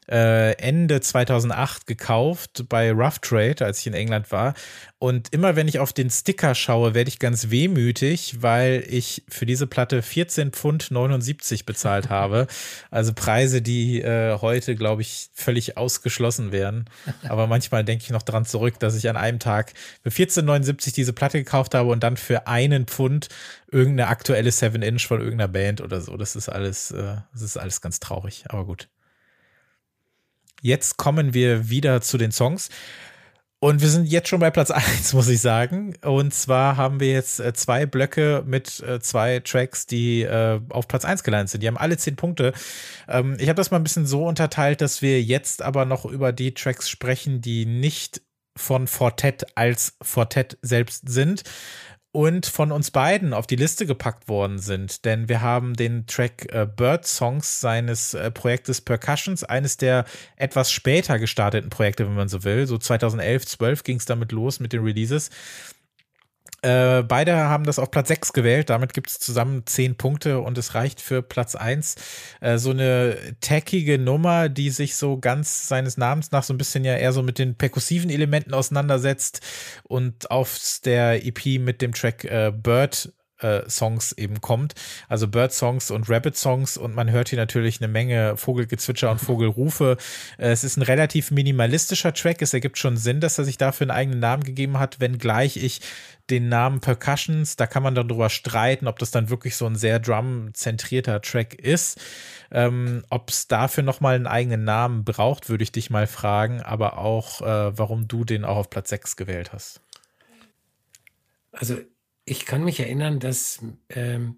äh, Ende 2008 gekauft bei Rough Trade, als ich in England war. Und immer wenn ich auf den Sticker schaue, werde ich ganz wehmütig, weil ich für diese Platte 14 Pfund 79 bezahlt *laughs* habe. Also Preise, die äh, heute, glaube ich, völlig ausgeschlossen wären. Aber manchmal denke ich noch dran zurück, dass ich an einem Tag für 14,79 diese Platte gekauft habe und dann für einen Pfund irgendeine aktuelle 7-Inch von irgendeiner Band oder so. Das ist alles, äh, das ist alles ganz traurig, aber gut. Jetzt kommen wir wieder zu den Songs. Und wir sind jetzt schon bei Platz *laughs* 1, muss ich sagen. Und zwar haben wir jetzt äh, zwei Blöcke mit äh, zwei Tracks, die äh, auf Platz 1 gelandet sind. Die haben alle zehn Punkte. Ähm, ich habe das mal ein bisschen so unterteilt, dass wir jetzt aber noch über die Tracks sprechen, die nicht von Fortet als Fortet selbst sind und von uns beiden auf die Liste gepackt worden sind. Denn wir haben den Track äh, Bird Songs seines äh, Projektes Percussions, eines der etwas später gestarteten Projekte, wenn man so will. So 2011, 12 ging es damit los mit den Releases. Äh, beide haben das auf Platz 6 gewählt. Damit gibt es zusammen 10 Punkte und es reicht für Platz 1. Äh, so eine tackige Nummer, die sich so ganz seines Namens nach so ein bisschen ja eher so mit den perkussiven Elementen auseinandersetzt und auf der EP mit dem Track äh, Bird äh, Songs eben kommt. Also Bird Songs und Rabbit Songs und man hört hier natürlich eine Menge Vogelgezwitscher und Vogelrufe. Äh, es ist ein relativ minimalistischer Track. Es ergibt schon Sinn, dass er sich dafür einen eigenen Namen gegeben hat, wenngleich ich den Namen Percussions, da kann man dann drüber streiten, ob das dann wirklich so ein sehr drum-zentrierter Track ist. Ähm, ob es dafür nochmal einen eigenen Namen braucht, würde ich dich mal fragen, aber auch, äh, warum du den auch auf Platz 6 gewählt hast. Also ich kann mich erinnern, dass ähm,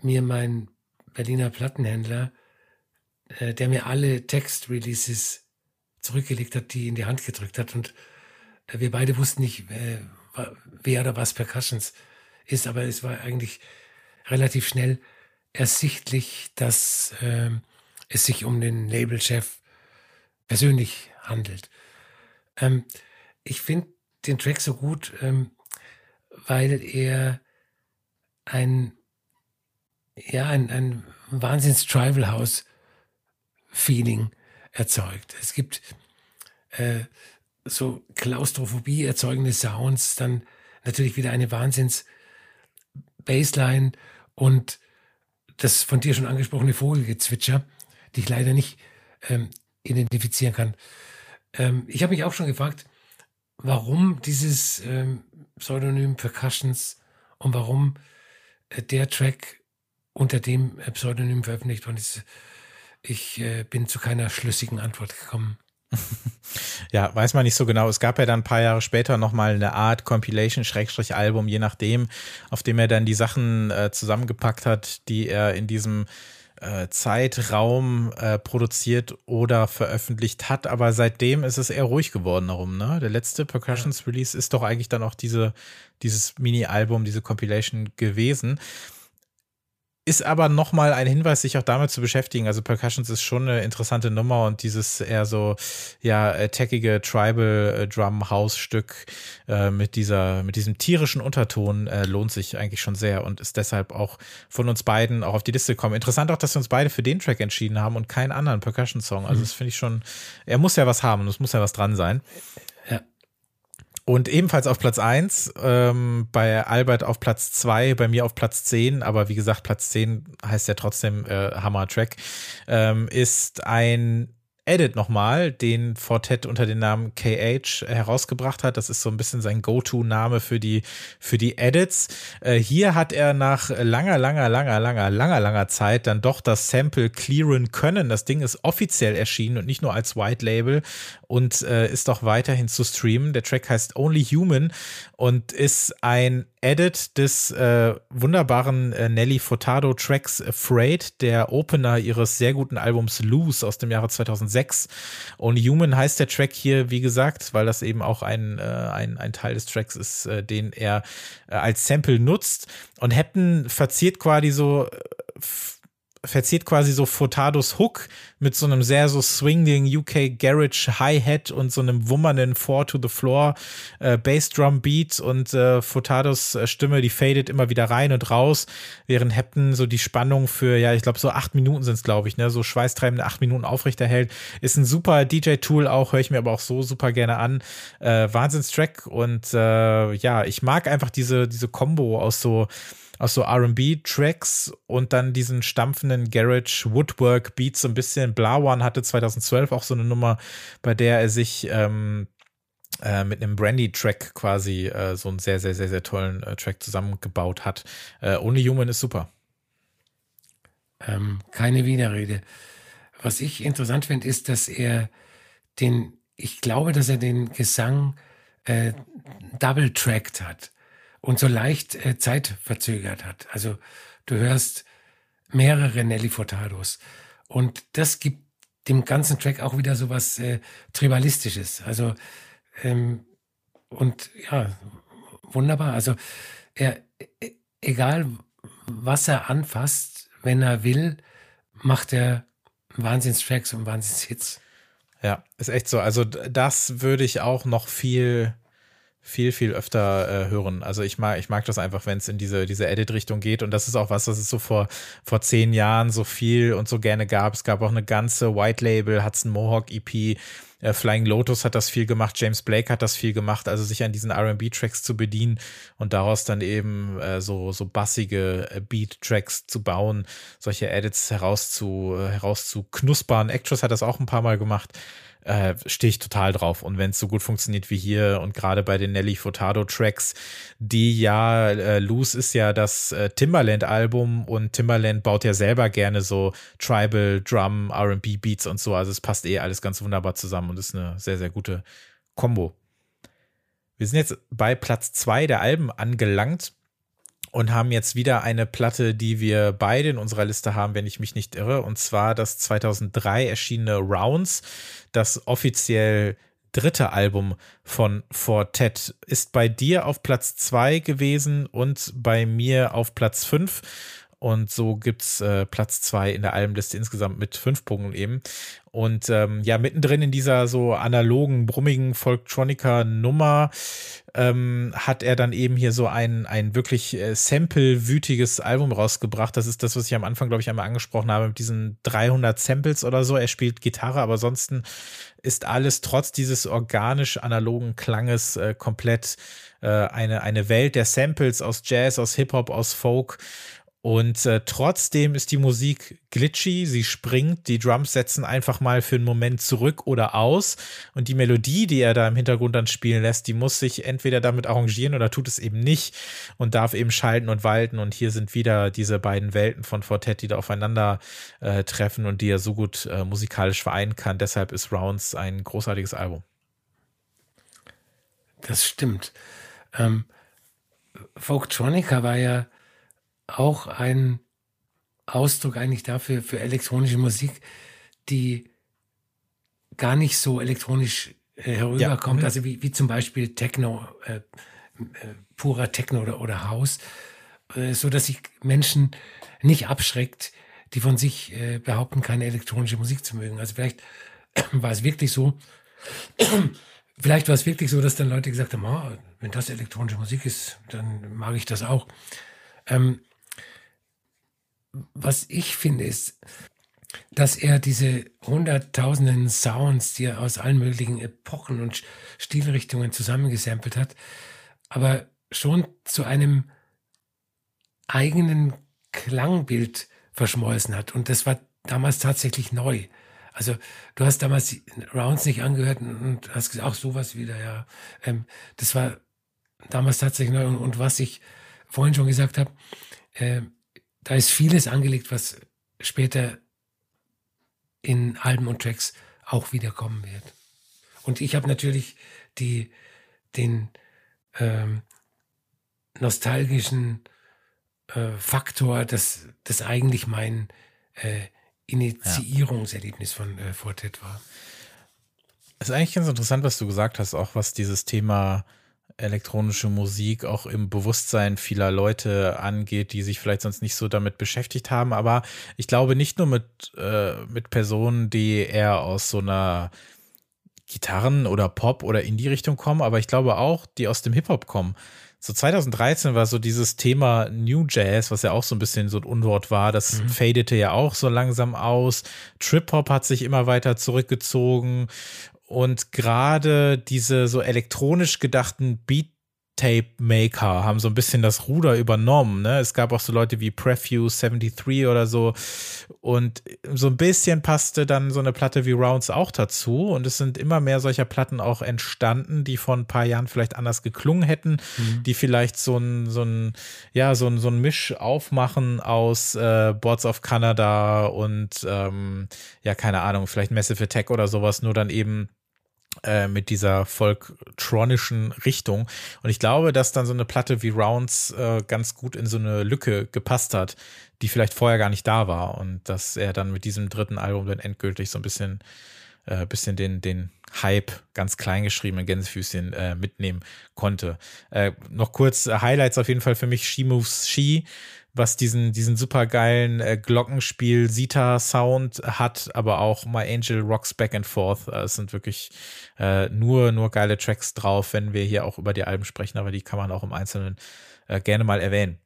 mir mein Berliner Plattenhändler, äh, der mir alle Text-Releases zurückgelegt hat, die in die Hand gedrückt hat. Und äh, wir beide wussten nicht, äh, wer oder was Percussions ist, aber es war eigentlich relativ schnell ersichtlich, dass äh, es sich um den Labelchef persönlich handelt. Ähm, ich finde den Track so gut, ähm, weil er ein, ja, ein, ein wahnsinns Tribal House Feeling erzeugt. Es gibt äh, so Klaustrophobie erzeugende Sounds, dann natürlich wieder eine Wahnsinns Bassline und das von dir schon angesprochene Vogelgezwitscher, die ich leider nicht ähm, identifizieren kann. Ähm, ich habe mich auch schon gefragt, warum dieses ähm, Pseudonym Percussions und warum äh, der Track unter dem äh, Pseudonym veröffentlicht worden ist. Ich äh, bin zu keiner schlüssigen Antwort gekommen. Ja, weiß man nicht so genau. Es gab ja dann ein paar Jahre später nochmal eine Art Compilation-Album, je nachdem, auf dem er dann die Sachen äh, zusammengepackt hat, die er in diesem äh, Zeitraum äh, produziert oder veröffentlicht hat, aber seitdem ist es eher ruhig geworden darum, ne? Der letzte Percussions Release ist doch eigentlich dann auch diese, dieses Mini-Album, diese Compilation gewesen ist aber nochmal ein Hinweis, sich auch damit zu beschäftigen. Also Percussions ist schon eine interessante Nummer und dieses eher so, ja, äh, Drum House Stück äh, mit dieser, mit diesem tierischen Unterton äh, lohnt sich eigentlich schon sehr und ist deshalb auch von uns beiden auch auf die Liste gekommen. Interessant auch, dass wir uns beide für den Track entschieden haben und keinen anderen Percussion Song. Also mhm. das finde ich schon, er muss ja was haben und es muss ja was dran sein. Und ebenfalls auf Platz 1, ähm, bei Albert auf Platz 2, bei mir auf Platz 10, aber wie gesagt, Platz 10 heißt ja trotzdem äh, Hammer-Track, ähm, ist ein Edit nochmal, den Fortet unter dem Namen KH herausgebracht hat. Das ist so ein bisschen sein Go-To-Name für die, für die Edits. Äh, hier hat er nach langer, langer, langer, langer, langer, langer Zeit dann doch das Sample clearen können. Das Ding ist offiziell erschienen und nicht nur als White Label und äh, ist auch weiterhin zu streamen. Der Track heißt Only Human und ist ein Edit des äh, wunderbaren äh, Nelly Furtado Tracks Afraid, der Opener ihres sehr guten Albums Loose aus dem Jahre 2006. Und Human heißt der Track hier, wie gesagt, weil das eben auch ein, äh, ein, ein Teil des Tracks ist, äh, den er äh, als Sample nutzt. Und Hepton verziert quasi so verzieht quasi so Furtados Hook mit so einem sehr so swinging UK Garage Hi-Hat und so einem wummernden Four to the Floor äh, Bassdrum Beat und äh, Furtados äh, Stimme, die fadet immer wieder rein und raus, während Hepton so die Spannung für, ja, ich glaube so acht Minuten sind es, glaube ich, ne, so schweißtreibende acht Minuten aufrechterhält. Ist ein super DJ-Tool auch, höre ich mir aber auch so super gerne an. Äh, Wahnsinnstrack und äh, ja, ich mag einfach diese, diese Combo aus so aus so RB-Tracks und dann diesen stampfenden Garage Woodwork Beats so ein bisschen. Blawan hatte 2012 auch so eine Nummer, bei der er sich ähm, äh, mit einem Brandy-Track quasi äh, so einen sehr, sehr, sehr, sehr tollen äh, Track zusammengebaut hat. Äh, Only Human ist super. Ähm, keine Widerrede. Was ich interessant finde, ist, dass er den, ich glaube, dass er den Gesang äh, double-tracked hat und so leicht äh, zeitverzögert hat. Also du hörst mehrere Nelly Furtados und das gibt dem ganzen Track auch wieder so was äh, Tribalistisches. Also ähm, und ja, wunderbar. Also er, e, egal was er anfasst, wenn er will, macht er Wahnsinnstracks und Wahnsinnshits. Ja, ist echt so. Also das würde ich auch noch viel viel, viel öfter äh, hören. Also ich mag, ich mag das einfach, wenn es in diese, diese Edit-Richtung geht. Und das ist auch was, was es so vor, vor zehn Jahren so viel und so gerne gab. Es gab auch eine ganze White Label, Hudson Mohawk EP. Äh, Flying Lotus hat das viel gemacht, James Blake hat das viel gemacht, also sich an diesen RB-Tracks zu bedienen und daraus dann eben äh, so, so bassige äh, Beat-Tracks zu bauen, solche Edits heraus zu, äh, heraus zu knuspern. Actress hat das auch ein paar Mal gemacht äh, stehe ich total drauf. Und wenn es so gut funktioniert wie hier und gerade bei den Nelly Furtado Tracks, die ja, äh, Loose ist ja das äh, Timbaland-Album und Timbaland baut ja selber gerne so Tribal, Drum, RB Beats und so. Also es passt eh alles ganz wunderbar zusammen und ist eine sehr, sehr gute Kombo. Wir sind jetzt bei Platz zwei der Alben angelangt und haben jetzt wieder eine Platte, die wir beide in unserer Liste haben, wenn ich mich nicht irre, und zwar das 2003 erschienene Rounds, das offiziell dritte Album von Fortet. Ist bei dir auf Platz zwei gewesen und bei mir auf Platz fünf. Und so gibt's äh, Platz zwei in der Albenliste insgesamt mit fünf Punkten eben. Und ähm, ja, mittendrin in dieser so analogen, brummigen Folktronica-Nummer ähm, hat er dann eben hier so ein, ein wirklich äh, sample-wütiges Album rausgebracht. Das ist das, was ich am Anfang, glaube ich, einmal angesprochen habe, mit diesen 300 Samples oder so. Er spielt Gitarre, aber ansonsten ist alles trotz dieses organisch-analogen Klanges äh, komplett äh, eine, eine Welt der Samples aus Jazz, aus Hip-Hop, aus Folk und äh, trotzdem ist die Musik glitchy, sie springt, die Drums setzen einfach mal für einen Moment zurück oder aus. Und die Melodie, die er da im Hintergrund dann spielen lässt, die muss sich entweder damit arrangieren oder tut es eben nicht und darf eben schalten und walten. Und hier sind wieder diese beiden Welten von Fortet, die da aufeinander äh, treffen und die er so gut äh, musikalisch vereinen kann. Deshalb ist Rounds ein großartiges Album. Das stimmt. Ähm, Folktronica war ja auch ein Ausdruck eigentlich dafür, für elektronische Musik, die gar nicht so elektronisch äh, herüberkommt, ja. also wie, wie zum Beispiel Techno, äh, äh, purer Techno oder, oder House, äh, so dass sich Menschen nicht abschreckt, die von sich äh, behaupten, keine elektronische Musik zu mögen. Also vielleicht *clears throat* war es wirklich so, *clears throat* vielleicht war es wirklich so, dass dann Leute gesagt haben, oh, wenn das elektronische Musik ist, dann mag ich das auch. Ähm, was ich finde, ist, dass er diese hunderttausenden Sounds, die er aus allen möglichen Epochen und Stilrichtungen zusammengesampelt hat, aber schon zu einem eigenen Klangbild verschmolzen hat. Und das war damals tatsächlich neu. Also du hast damals Rounds nicht angehört und hast gesagt, auch sowas wieder, ja. Ähm, das war damals tatsächlich neu. Und, und, was ich vorhin schon gesagt habe, äh, da ist vieles angelegt, was später in Alben und Tracks auch wiederkommen wird. Und ich habe natürlich die, den ähm, nostalgischen äh, Faktor, dass das eigentlich mein äh, Initiierungserlebnis von äh, Fortet war. Es ist eigentlich ganz interessant, was du gesagt hast, auch was dieses Thema elektronische Musik auch im Bewusstsein vieler Leute angeht, die sich vielleicht sonst nicht so damit beschäftigt haben. Aber ich glaube nicht nur mit, äh, mit Personen, die eher aus so einer Gitarren- oder Pop- oder in die Richtung kommen, aber ich glaube auch, die aus dem Hip-Hop kommen. So 2013 war so dieses Thema New Jazz, was ja auch so ein bisschen so ein Unwort war, das mhm. fadete ja auch so langsam aus. Trip-Hop hat sich immer weiter zurückgezogen und gerade diese so elektronisch gedachten Beat Tape Maker haben so ein bisschen das Ruder übernommen. Ne? Es gab auch so Leute wie Prefuse 73 oder so. Und so ein bisschen passte dann so eine Platte wie Rounds auch dazu. Und es sind immer mehr solcher Platten auch entstanden, die vor ein paar Jahren vielleicht anders geklungen hätten, mhm. die vielleicht so ein, so ein, ja, so ein, so ein Misch aufmachen aus äh, Boards of Canada und ähm, ja, keine Ahnung, vielleicht Massive Attack oder sowas, nur dann eben äh, mit dieser folktronischen Richtung. Und ich glaube, dass dann so eine Platte wie Rounds äh, ganz gut in so eine Lücke gepasst hat, die vielleicht vorher gar nicht da war. Und dass er dann mit diesem dritten Album dann endgültig so ein bisschen, äh, bisschen den, den Hype ganz klein geschrieben in Gänsefüßchen äh, mitnehmen konnte. Äh, noch kurz Highlights auf jeden Fall für mich: She Moves She was diesen, diesen super geilen äh, Glockenspiel Sita Sound hat, aber auch My Angel Rocks Back and Forth. Äh, es sind wirklich äh, nur, nur geile Tracks drauf, wenn wir hier auch über die Alben sprechen, aber die kann man auch im Einzelnen äh, gerne mal erwähnen.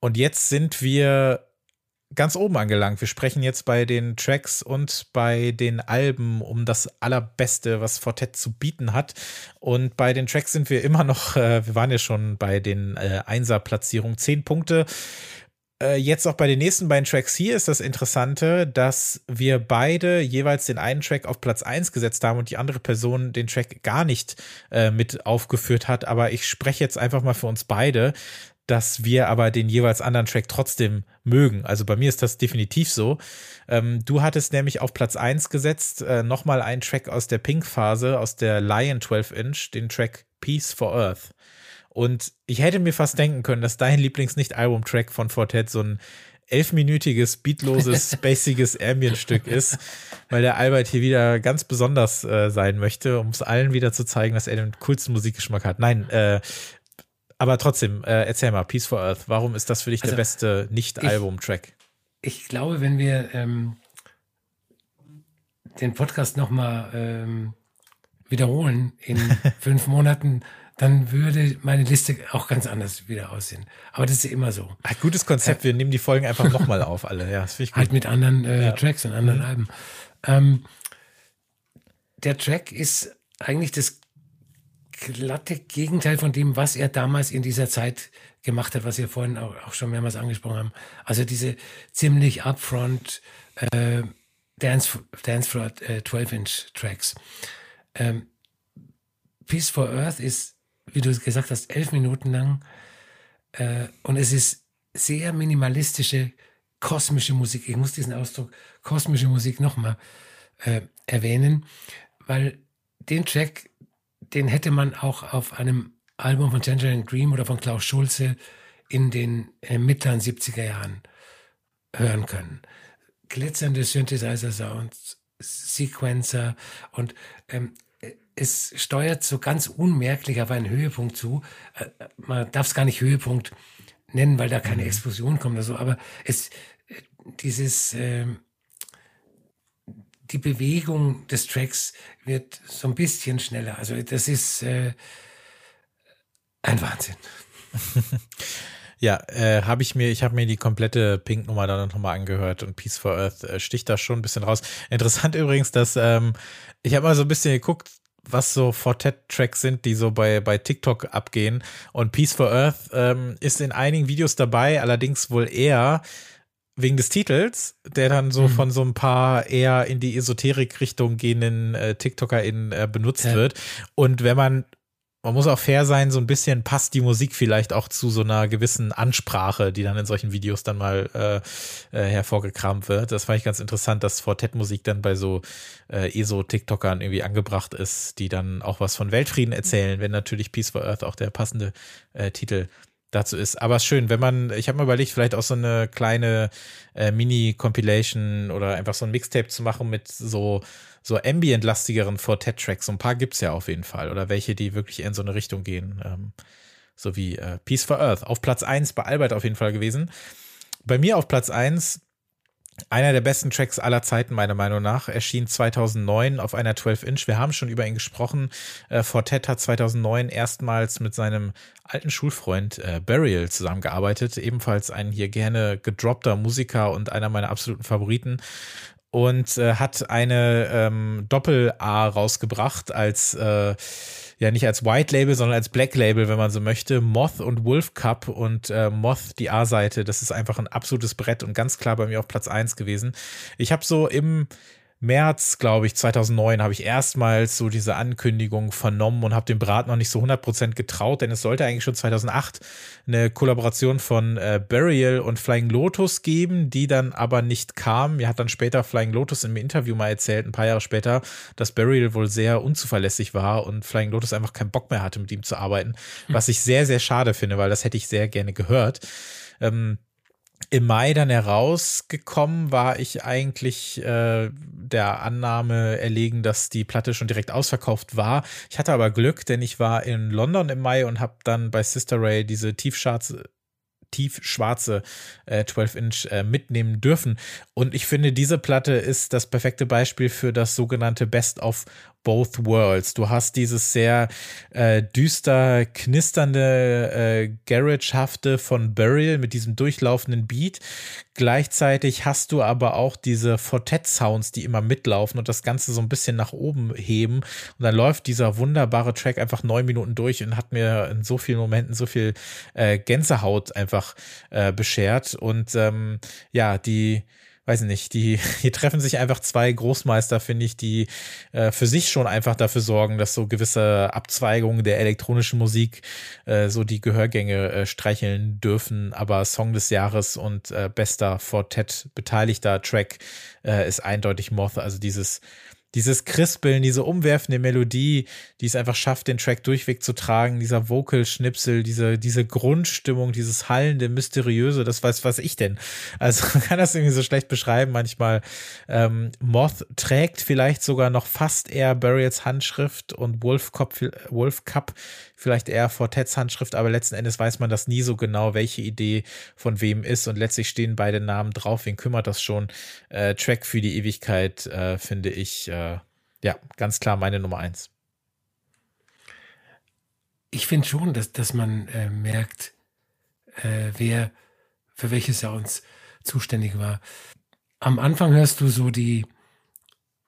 Und jetzt sind wir ganz oben angelangt. Wir sprechen jetzt bei den Tracks und bei den Alben um das Allerbeste, was Fortet zu bieten hat. Und bei den Tracks sind wir immer noch, äh, wir waren ja schon bei den äh, Einser-Platzierungen, zehn Punkte. Äh, jetzt auch bei den nächsten beiden Tracks hier ist das Interessante, dass wir beide jeweils den einen Track auf Platz 1 gesetzt haben und die andere Person den Track gar nicht äh, mit aufgeführt hat. Aber ich spreche jetzt einfach mal für uns beide dass wir aber den jeweils anderen Track trotzdem mögen. Also bei mir ist das definitiv so. Ähm, du hattest nämlich auf Platz 1 gesetzt, äh, nochmal einen Track aus der Pink-Phase, aus der Lion 12 Inch, den Track Peace for Earth. Und ich hätte mir fast denken können, dass dein Lieblings-Nicht-Album-Track von Fortet so ein elfminütiges, beatloses, *laughs* spaciges Ambient-Stück ist, weil der Albert hier wieder ganz besonders äh, sein möchte, um es allen wieder zu zeigen, dass er den coolsten Musikgeschmack hat. Nein, äh, aber trotzdem, äh, erzähl mal, Peace for Earth, warum ist das für dich also, der beste Nicht-Album-Track? Ich, ich, glaube, wenn wir ähm, den Podcast nochmal ähm, wiederholen in *laughs* fünf Monaten, dann würde meine Liste auch ganz anders wieder aussehen. Aber das ist immer so. Ein gutes Konzept, wir nehmen die Folgen einfach nochmal auf, alle. Ja, das ich gut. Halt mit anderen äh, ja. Tracks und anderen mhm. Alben. Ähm, der Track ist eigentlich das glatte Gegenteil von dem, was er damals in dieser Zeit gemacht hat, was wir vorhin auch, auch schon mehrmals angesprochen haben. Also diese ziemlich upfront äh, Dance, Dance Floor äh, 12-Inch Tracks. Ähm, Peace for Earth ist, wie du gesagt hast, elf Minuten lang äh, und es ist sehr minimalistische kosmische Musik. Ich muss diesen Ausdruck kosmische Musik nochmal äh, erwähnen, weil den Track den hätte man auch auf einem Album von Tangerine Dream oder von Klaus Schulze in den äh, mittleren 70er Jahren hören können. Glitzernde Synthesizer-Sounds, Sequencer und ähm, es steuert so ganz unmerklich auf einen Höhepunkt zu. Äh, man darf es gar nicht Höhepunkt nennen, weil da keine mhm. Explosion kommt oder so, aber es, äh, dieses, äh, die Bewegung des Tracks wird so ein bisschen schneller. Also das ist äh, ein Wahnsinn. *laughs* Ja, äh, habe ich mir, ich habe mir die komplette Pink-Nummer dann nochmal angehört und Peace for Earth äh, sticht da schon ein bisschen raus. Interessant übrigens, dass ähm, ich habe mal so ein bisschen geguckt, was so Fortet-Tracks sind, die so bei, bei TikTok abgehen. Und Peace for Earth ähm, ist in einigen Videos dabei, allerdings wohl eher wegen des Titels, der dann so mhm. von so ein paar eher in die Esoterik-Richtung gehenden äh, TikTokerInnen äh, benutzt ja. wird. Und wenn man, man muss auch fair sein, so ein bisschen passt die Musik vielleicht auch zu so einer gewissen Ansprache, die dann in solchen Videos dann mal äh, äh, hervorgekramt wird. Das fand ich ganz interessant, dass Fortet-Musik dann bei so äh, ESO-TikTokern irgendwie angebracht ist, die dann auch was von Weltfrieden erzählen, wenn natürlich Peace for Earth auch der passende äh, Titel dazu ist. Aber schön, wenn man, ich habe mir überlegt, vielleicht auch so eine kleine äh, Mini-Compilation oder einfach so ein Mixtape zu machen mit so, so ambient-lastigeren Fortet-Tracks. So ein paar gibt's ja auf jeden Fall. Oder welche, die wirklich in so eine Richtung gehen. Ähm, so wie äh, Peace for Earth. Auf Platz 1 bei Albert auf jeden Fall gewesen. Bei mir auf Platz 1 einer der besten Tracks aller Zeiten, meiner Meinung nach, erschien 2009 auf einer 12-Inch. Wir haben schon über ihn gesprochen. Äh, Fortet hat 2009 erstmals mit seinem alten Schulfreund äh, Burial zusammengearbeitet. Ebenfalls ein hier gerne gedroppter Musiker und einer meiner absoluten Favoriten. Und äh, hat eine ähm, Doppel-A rausgebracht als äh, ja nicht als White Label, sondern als Black Label, wenn man so möchte. Moth und Wolf Cup und äh, Moth, die A-Seite, das ist einfach ein absolutes Brett und ganz klar bei mir auf Platz 1 gewesen. Ich habe so im März, glaube ich, 2009 habe ich erstmals so diese Ankündigung vernommen und habe dem Brat noch nicht so 100% getraut, denn es sollte eigentlich schon 2008 eine Kollaboration von äh, Burial und Flying Lotus geben, die dann aber nicht kam. Mir hat dann später Flying Lotus im Interview mal erzählt, ein paar Jahre später, dass Burial wohl sehr unzuverlässig war und Flying Lotus einfach keinen Bock mehr hatte, mit ihm zu arbeiten, hm. was ich sehr, sehr schade finde, weil das hätte ich sehr gerne gehört. Ähm, im Mai dann herausgekommen, war ich eigentlich äh, der Annahme erlegen, dass die Platte schon direkt ausverkauft war. Ich hatte aber Glück, denn ich war in London im Mai und habe dann bei Sister Ray diese Tiefcharts tief schwarze äh, 12-Inch äh, mitnehmen dürfen. Und ich finde, diese Platte ist das perfekte Beispiel für das sogenannte Best of Both Worlds. Du hast dieses sehr äh, düster knisternde äh, Garage-hafte von Burial mit diesem durchlaufenden Beat. Gleichzeitig hast du aber auch diese Fortet-Sounds, die immer mitlaufen und das Ganze so ein bisschen nach oben heben. Und dann läuft dieser wunderbare Track einfach neun Minuten durch und hat mir in so vielen Momenten so viel äh, Gänsehaut einfach äh, beschert. Und ähm, ja, die weiß nicht, die, hier treffen sich einfach zwei Großmeister, finde ich, die äh, für sich schon einfach dafür sorgen, dass so gewisse Abzweigungen der elektronischen Musik äh, so die Gehörgänge äh, streicheln dürfen. Aber Song des Jahres und äh, bester Fortet beteiligter Track äh, ist eindeutig Moth, also dieses dieses Krispeln, diese umwerfende Melodie, die es einfach schafft, den Track durchweg zu tragen, dieser Vocal-Schnipsel, diese, diese Grundstimmung, dieses hallende, mysteriöse, das weiß was ich denn. Also *laughs* man kann das irgendwie so schlecht beschreiben manchmal. Ähm, Moth trägt vielleicht sogar noch fast eher Burials Handschrift und Wolf Cup, Wolf Cup vielleicht eher Fortets Handschrift, aber letzten Endes weiß man das nie so genau, welche Idee von wem ist und letztlich stehen beide Namen drauf. Wen kümmert das schon? Äh, Track für die Ewigkeit, äh, finde ich, äh, ja, ganz klar meine Nummer eins. Ich finde schon, dass, dass man äh, merkt, äh, wer für welche Sounds zuständig war. Am Anfang hörst du so die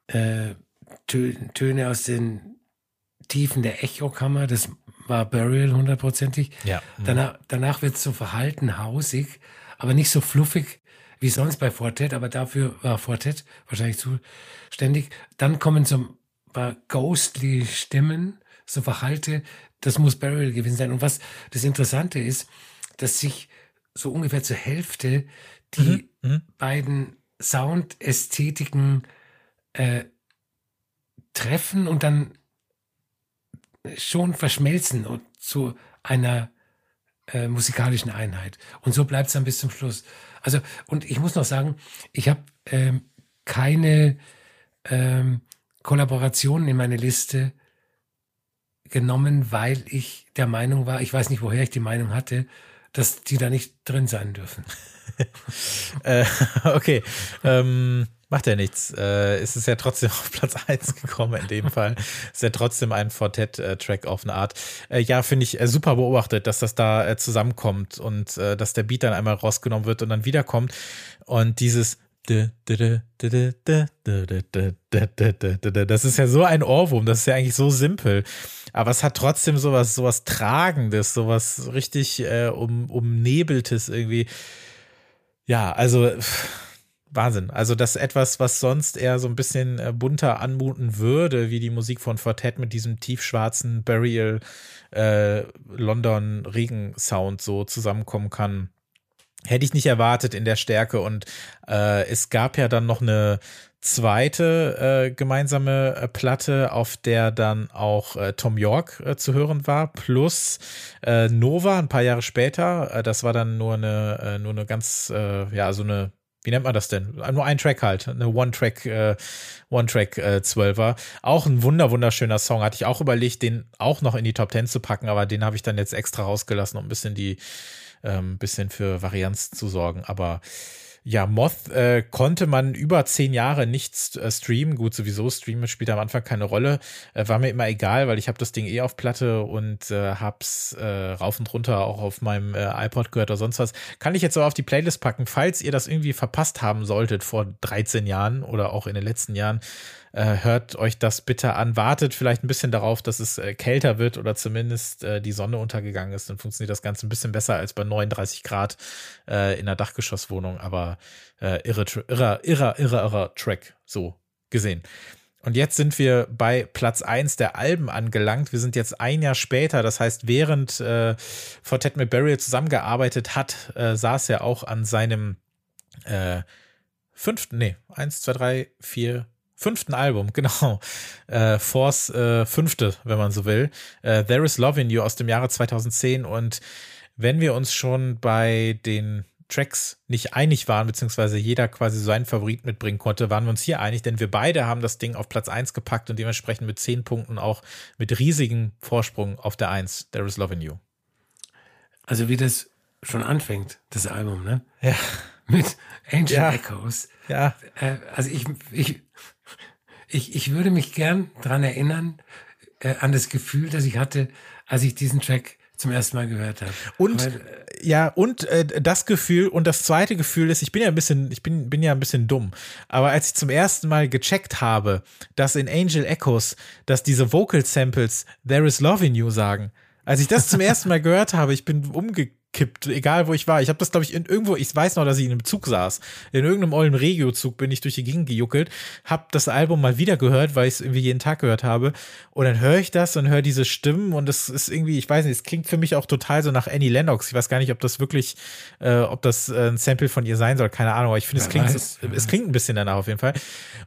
äh, Töne aus den Tiefen der Echokammer. Das war Burial hundertprozentig. Ja. Danach, danach wird es so verhalten, hausig, aber nicht so fluffig wie sonst bei Fortet, aber dafür war Fortet wahrscheinlich zuständig. Dann kommen so ein paar ghostly Stimmen, so Verhalte, das muss Burial gewesen sein. Und was das Interessante ist, dass sich so ungefähr zur Hälfte die mhm. mhm. beiden Soundästhetiken äh, treffen und dann schon verschmelzen und zu einer äh, musikalischen Einheit. Und so bleibt es dann bis zum Schluss. Also, und ich muss noch sagen, ich habe ähm, keine ähm, Kollaborationen in meine Liste genommen, weil ich der Meinung war, ich weiß nicht, woher ich die Meinung hatte, dass die da nicht drin sein dürfen. *laughs* äh, okay. Ähm, Macht ja nichts. Äh, es ist ja trotzdem auf Platz 1 gekommen in dem Fall. Ist ja trotzdem ein Fortet-Track auf eine Art. Äh, ja, finde ich äh, super beobachtet, dass das da äh, zusammenkommt und äh, dass der Beat dann einmal rausgenommen wird und dann wiederkommt. Und dieses das ist ja so ein Ohrwurm, das ist ja eigentlich so simpel. Aber es hat trotzdem sowas, sowas Tragendes, sowas richtig äh, um, umnebeltes irgendwie. Ja, also. Pff Wahnsinn. Also das etwas, was sonst eher so ein bisschen äh, bunter anmuten würde, wie die Musik von Fortet mit diesem tiefschwarzen Burial äh, London Regen-Sound so zusammenkommen kann. Hätte ich nicht erwartet in der Stärke. Und äh, es gab ja dann noch eine zweite äh, gemeinsame äh, Platte, auf der dann auch äh, Tom York äh, zu hören war, plus äh, Nova ein paar Jahre später. Das war dann nur eine, nur eine ganz, ja, so eine wie nennt man das denn? Nur ein Track halt, eine One-Track, äh, One-Track äh, Zwölfer. Auch ein wunder wunderschöner Song. Hatte ich auch überlegt, den auch noch in die Top Ten zu packen, aber den habe ich dann jetzt extra rausgelassen, um ein bisschen die, ähm, bisschen für Varianz zu sorgen. Aber ja, Moth äh, konnte man über zehn Jahre nicht äh, streamen. Gut, sowieso streamen spielt am Anfang keine Rolle. Äh, war mir immer egal, weil ich habe das Ding eh auf Platte und äh, hab's äh, rauf und runter auch auf meinem äh, iPod gehört oder sonst was. Kann ich jetzt so auf die Playlist packen, falls ihr das irgendwie verpasst haben solltet vor 13 Jahren oder auch in den letzten Jahren hört euch das bitte an. Wartet vielleicht ein bisschen darauf, dass es äh, kälter wird oder zumindest äh, die Sonne untergegangen ist. Dann funktioniert das Ganze ein bisschen besser als bei 39 Grad äh, in der Dachgeschosswohnung. Aber äh, irre, irre, irre, irre, irre Track so gesehen. Und jetzt sind wir bei Platz 1 der Alben angelangt. Wir sind jetzt ein Jahr später. Das heißt, während äh, Fortet mit Burial zusammengearbeitet hat, äh, saß er auch an seinem äh, fünften, nee, eins, zwei, drei, vier, fünften Album, *laughs* genau. Äh, Force äh, fünfte, wenn man so will. Äh, There is Love in You aus dem Jahre 2010. Und wenn wir uns schon bei den Tracks nicht einig waren, beziehungsweise jeder quasi seinen Favorit mitbringen konnte, waren wir uns hier einig, denn wir beide haben das Ding auf Platz 1 gepackt und dementsprechend mit zehn Punkten auch mit riesigem Vorsprung auf der 1, There is Love in You. Also wie das schon anfängt, das Album, ne? Ja. Mit Angel Ja. Echoes. Ja. Äh, also ich, ich, ich, ich würde mich gern dran erinnern, äh, an das Gefühl, das ich hatte, als ich diesen Track zum ersten Mal gehört habe. Und Weil, ja, und äh, das Gefühl und das zweite Gefühl ist, ich bin ja ein bisschen, ich bin, bin ja ein bisschen dumm. Aber als ich zum ersten Mal gecheckt habe, dass in Angel Echoes, dass diese Vocal Samples There is Love in You sagen, als ich das zum ersten Mal gehört habe, ich bin umgekippt, egal wo ich war. Ich habe das, glaube ich, in irgendwo, ich weiß noch, dass ich in einem Zug saß. In irgendeinem ollen Regio-Zug bin ich durch die Gegend gejuckelt, habe das Album mal wieder gehört, weil ich es irgendwie jeden Tag gehört habe. Und dann höre ich das und höre diese Stimmen und es ist irgendwie, ich weiß nicht, es klingt für mich auch total so nach Annie Lennox. Ich weiß gar nicht, ob das wirklich, äh, ob das äh, ein Sample von ihr sein soll, keine Ahnung, aber ich finde, es klingt, es weiß. klingt ein bisschen danach auf jeden Fall.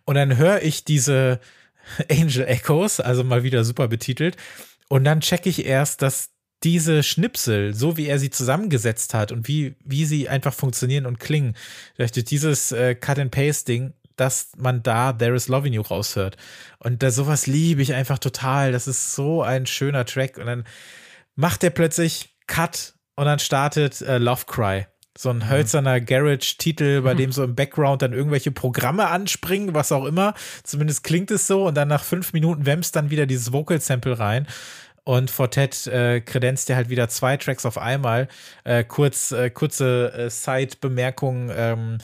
Und dann höre ich diese *laughs* Angel Echoes, also mal wieder super betitelt. Und dann checke ich erst, dass diese Schnipsel, so wie er sie zusammengesetzt hat und wie, wie sie einfach funktionieren und klingen, durch dieses äh, Cut-and-Paste-Ding, dass man da There is Love in You raushört. Und da sowas liebe ich einfach total. Das ist so ein schöner Track. Und dann macht er plötzlich Cut und dann startet äh, Love Cry. So ein hölzerner Garage-Titel, bei dem so im Background dann irgendwelche Programme anspringen, was auch immer. Zumindest klingt es so. Und dann nach fünf Minuten wämst dann wieder dieses Vocal-Sample rein. Und Fortet äh, kredenzt ja halt wieder zwei Tracks auf einmal. Äh, kurz, äh, kurze äh, Side-Bemerkung. Ähm,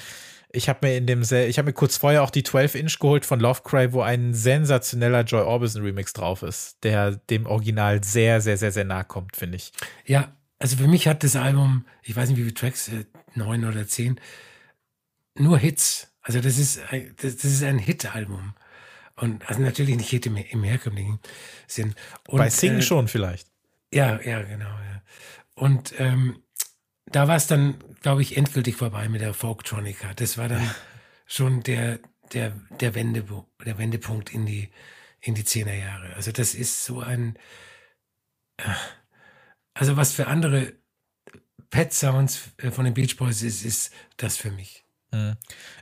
ich habe mir in dem, ich habe mir kurz vorher auch die 12-Inch geholt von Lovecry, wo ein sensationeller Joy Orbison Remix drauf ist, der dem Original sehr, sehr, sehr, sehr nahe kommt, finde ich. ja, also für mich hat das Album, ich weiß nicht wie viele Tracks, äh, neun oder zehn, nur Hits. Also das ist, das, das ist ein Hit-Album. Und also natürlich nicht Hit im, im herkömmlichen Sinn. Und, Bei Sing äh, schon vielleicht. Ja, ja, genau. Ja. Und ähm, da war es dann, glaube ich, endgültig vorbei mit der Folktronica. Das war dann *laughs* schon der, der, der, Wendepu der Wendepunkt in die, in die Zehnerjahre. Also das ist so ein, äh, also was für andere Pet Sounds äh, von den Beach Boys ist, ist das für mich.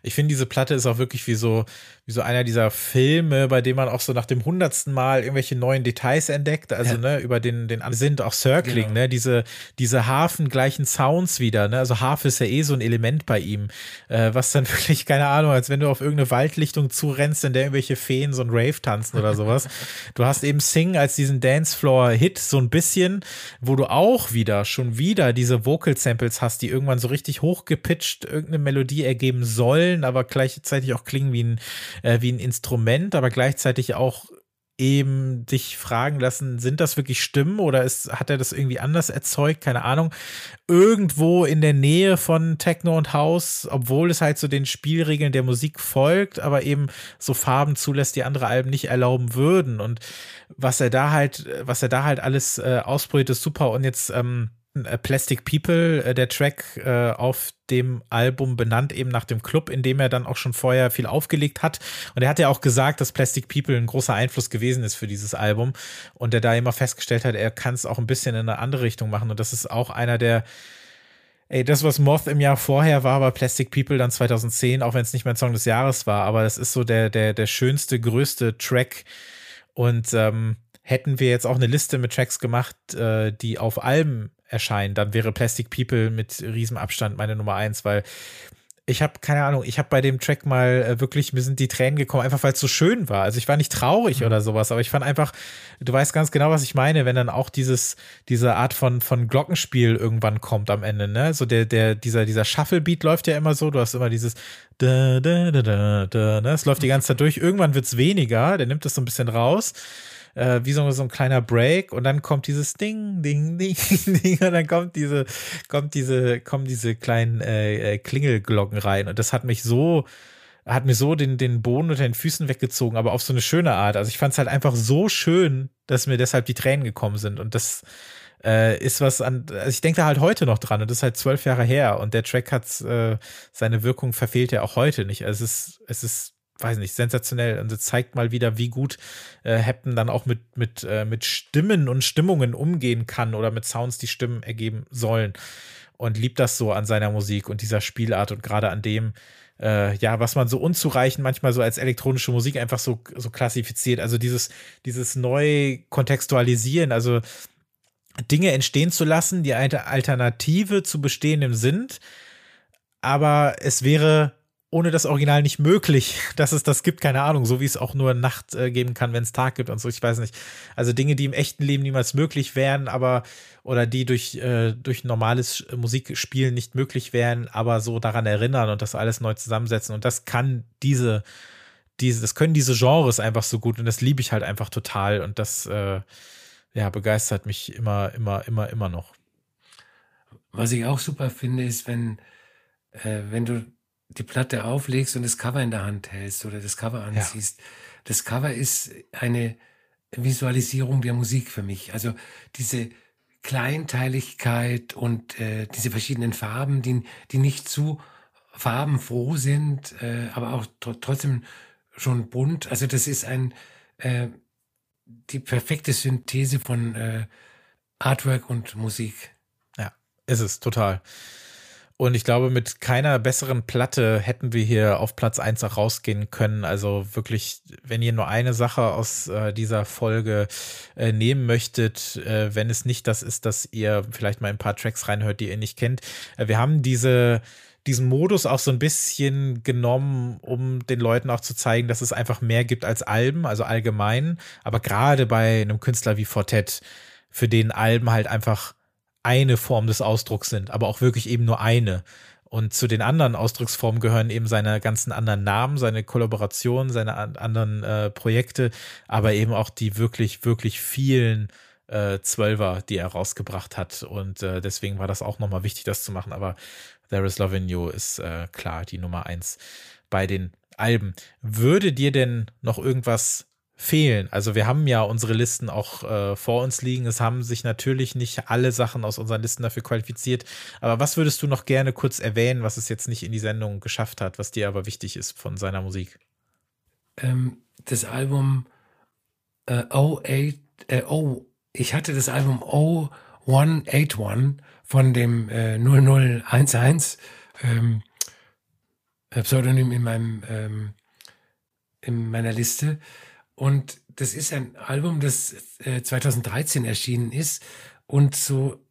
Ich finde, diese Platte ist auch wirklich wie so, wie so einer dieser Filme, bei dem man auch so nach dem hundertsten Mal irgendwelche neuen Details entdeckt. Also, Ja. ne, über den, den sind auch Circling, Genau. ne, diese, diese hafengleichen Sounds wieder, ne. Also Harfe ist ja eh so ein Element bei ihm, äh, was dann *laughs* wirklich, keine Ahnung, als wenn du auf irgendeine Waldlichtung zurennst, in der irgendwelche Feen so ein Rave tanzen oder sowas. *laughs* du hast eben Sing als diesen Dancefloor-Hit so ein bisschen, wo du auch wieder, schon wieder diese Vocal-Samples hast, die irgendwann so richtig hochgepitcht irgendeine Melodie ergeben sollen, aber gleichzeitig auch klingen wie ein, äh, wie ein Instrument, aber gleichzeitig auch eben dich fragen lassen, sind das wirklich Stimmen oder ist, hat er das irgendwie anders erzeugt? Keine Ahnung. Irgendwo in der Nähe von Techno und House, obwohl es halt so den Spielregeln der Musik folgt, aber eben so Farben zulässt, die andere Alben nicht erlauben würden. Und was er da halt, was er da halt alles äh, ausprobiert, ist super. Und jetzt ähm, äh, Plastic People, äh, der Track äh, auf dem Album benannt eben nach dem Club, in dem er dann auch schon vorher viel aufgelegt hat. Und er hat ja auch gesagt, dass Plastic People ein großer Einfluss gewesen ist für dieses Album und er da immer festgestellt hat, er kann es auch ein bisschen in eine andere Richtung machen. Und das ist auch einer der Ey, das, was Moth im Jahr vorher war, war Plastic People dann 2010, auch wenn es nicht mein Song des Jahres war, aber das ist so der, der, der schönste, größte Track. Und ähm, hätten wir jetzt auch eine Liste mit Tracks gemacht, äh, die auf Alben erscheinen, dann wäre Plastic People mit Riesenabstand meine Nummer eins, weil ich habe keine Ahnung, ich habe bei dem Track mal äh, wirklich, mir sind die Tränen gekommen, einfach weil es so schön war. Also ich war nicht traurig oder sowas, aber ich fand einfach, du weißt ganz genau, was ich meine, wenn dann auch dieses, diese Art von, von Glockenspiel irgendwann kommt am Ende, ne? So der, der, dieser, dieser Shuffle-Beat läuft ja immer so, du hast immer dieses da, da, da, da, da, ne? Es läuft die ganze Zeit durch, irgendwann wird's weniger, der nimmt das so ein bisschen raus äh, wie so, so ein kleiner Break und dann kommt dieses Ding, Ding, *laughs* Ding, Ding und dann kommt diese, kommt diese, kommen diese kleinen äh, äh, Klingelglocken rein und das hat mich so, hat mir so den, den Boden unter den Füßen weggezogen, aber auf so eine schöne Art. Also ich fand es halt einfach so schön, dass mir deshalb die Tränen gekommen sind und das äh, ist was an, also ich denke da halt heute noch dran und das ist halt zwölf Jahre her und der Track hat äh, seine Wirkung verfehlt ja auch heute nicht. Also es ist, es ist weiß nicht, sensationell. Und es zeigt mal wieder, wie gut äh, Hampton dann auch mit, mit, äh, mit Stimmen und Stimmungen umgehen kann oder mit Sounds, die Stimmen ergeben sollen. Und liebt das so an seiner Musik und dieser Spielart und gerade an dem, äh, ja, was man so unzureichend manchmal so als elektronische Musik einfach so, so klassifiziert. Also dieses, dieses neu kontextualisieren, also Dinge entstehen zu lassen, die eine Alternative zu bestehendem sind, aber es wäre ohne das Original nicht möglich, dass es das gibt, keine Ahnung, so wie es auch nur Nacht äh, geben kann, wenn es Tag gibt und so, ich weiß nicht. Also Dinge, die im echten Leben niemals möglich wären, aber oder die durch, äh, durch normales Musikspielen nicht möglich wären, aber so daran erinnern und das alles neu zusammensetzen. Und das kann diese, diese, das können diese Genres einfach so gut und das liebe ich halt einfach total und das äh, ja, begeistert mich immer, immer, immer, immer noch. Was ich auch super finde, ist, wenn, äh, wenn du die Platte auflegst und das Cover in der Hand hältst oder das Cover ansiehst. Ja. Das Cover ist eine Visualisierung der Musik für mich. Also diese Kleinteiligkeit und äh, diese verschiedenen Farben, die, die nicht zu farbenfroh sind, äh, aber auch trotzdem schon bunt. Also das ist ein äh, die perfekte Synthese von äh, Artwork und Musik. Ja, ist es total. Und ich glaube, mit keiner besseren Platte hätten wir hier auf Platz 1 auch rausgehen können. Also wirklich, wenn ihr nur eine Sache aus äh, dieser Folge äh, nehmen möchtet, äh, wenn es nicht das ist, dass ihr vielleicht mal ein paar Tracks reinhört, die ihr nicht kennt. Äh, wir haben diese diesen Modus auch so ein bisschen genommen, um den Leuten auch zu zeigen, dass es einfach mehr gibt als Alben, also allgemein. Aber gerade bei einem Künstler wie Fortet, für den Alben halt einfach eine Form des Ausdrucks sind, aber auch wirklich eben nur eine. Und zu den anderen Ausdrucksformen gehören eben seine ganzen anderen Namen, seine Kollaborationen, seine anderen äh, Projekte, aber eben auch die wirklich, wirklich vielen äh, Zwölfer, die er rausgebracht hat. Und äh, deswegen war das auch nochmal wichtig, das zu machen. Aber There is Love in You ist äh, klar die Nummer eins bei den Alben. Würde dir denn noch irgendwas fehlen. Also wir haben ja unsere Listen auch äh, vor uns liegen. Es haben sich natürlich nicht alle Sachen aus unseren Listen dafür qualifiziert. Aber was würdest du noch gerne kurz erwähnen, was es jetzt nicht in die Sendung geschafft hat, was dir aber wichtig ist von seiner Musik? Ähm, das Album äh, 08, äh, oh, ich hatte das Album 0181 von dem äh, 0011 ähm, äh, Pseudonym in meinem ähm, in meiner Liste und das ist ein Album, das äh, 2013 erschienen ist und so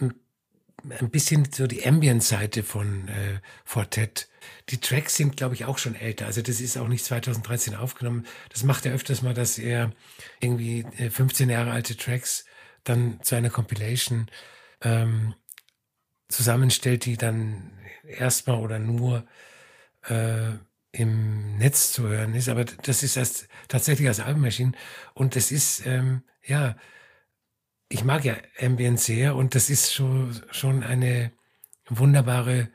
ein bisschen so die Ambient-Seite von äh, Fortet. Die Tracks sind, glaube ich, auch schon älter. Also das ist auch nicht 2013 aufgenommen. Das macht er öfters mal, dass er irgendwie äh, 15 Jahre alte Tracks dann zu einer Compilation ähm, zusammenstellt, die dann erstmal oder nur äh, im Netz zu hören ist, aber das ist erst tatsächlich als Album erschienen und das ist, ähm, ja, ich mag ja Ambient sehr und das ist schon, schon eine wunderbare,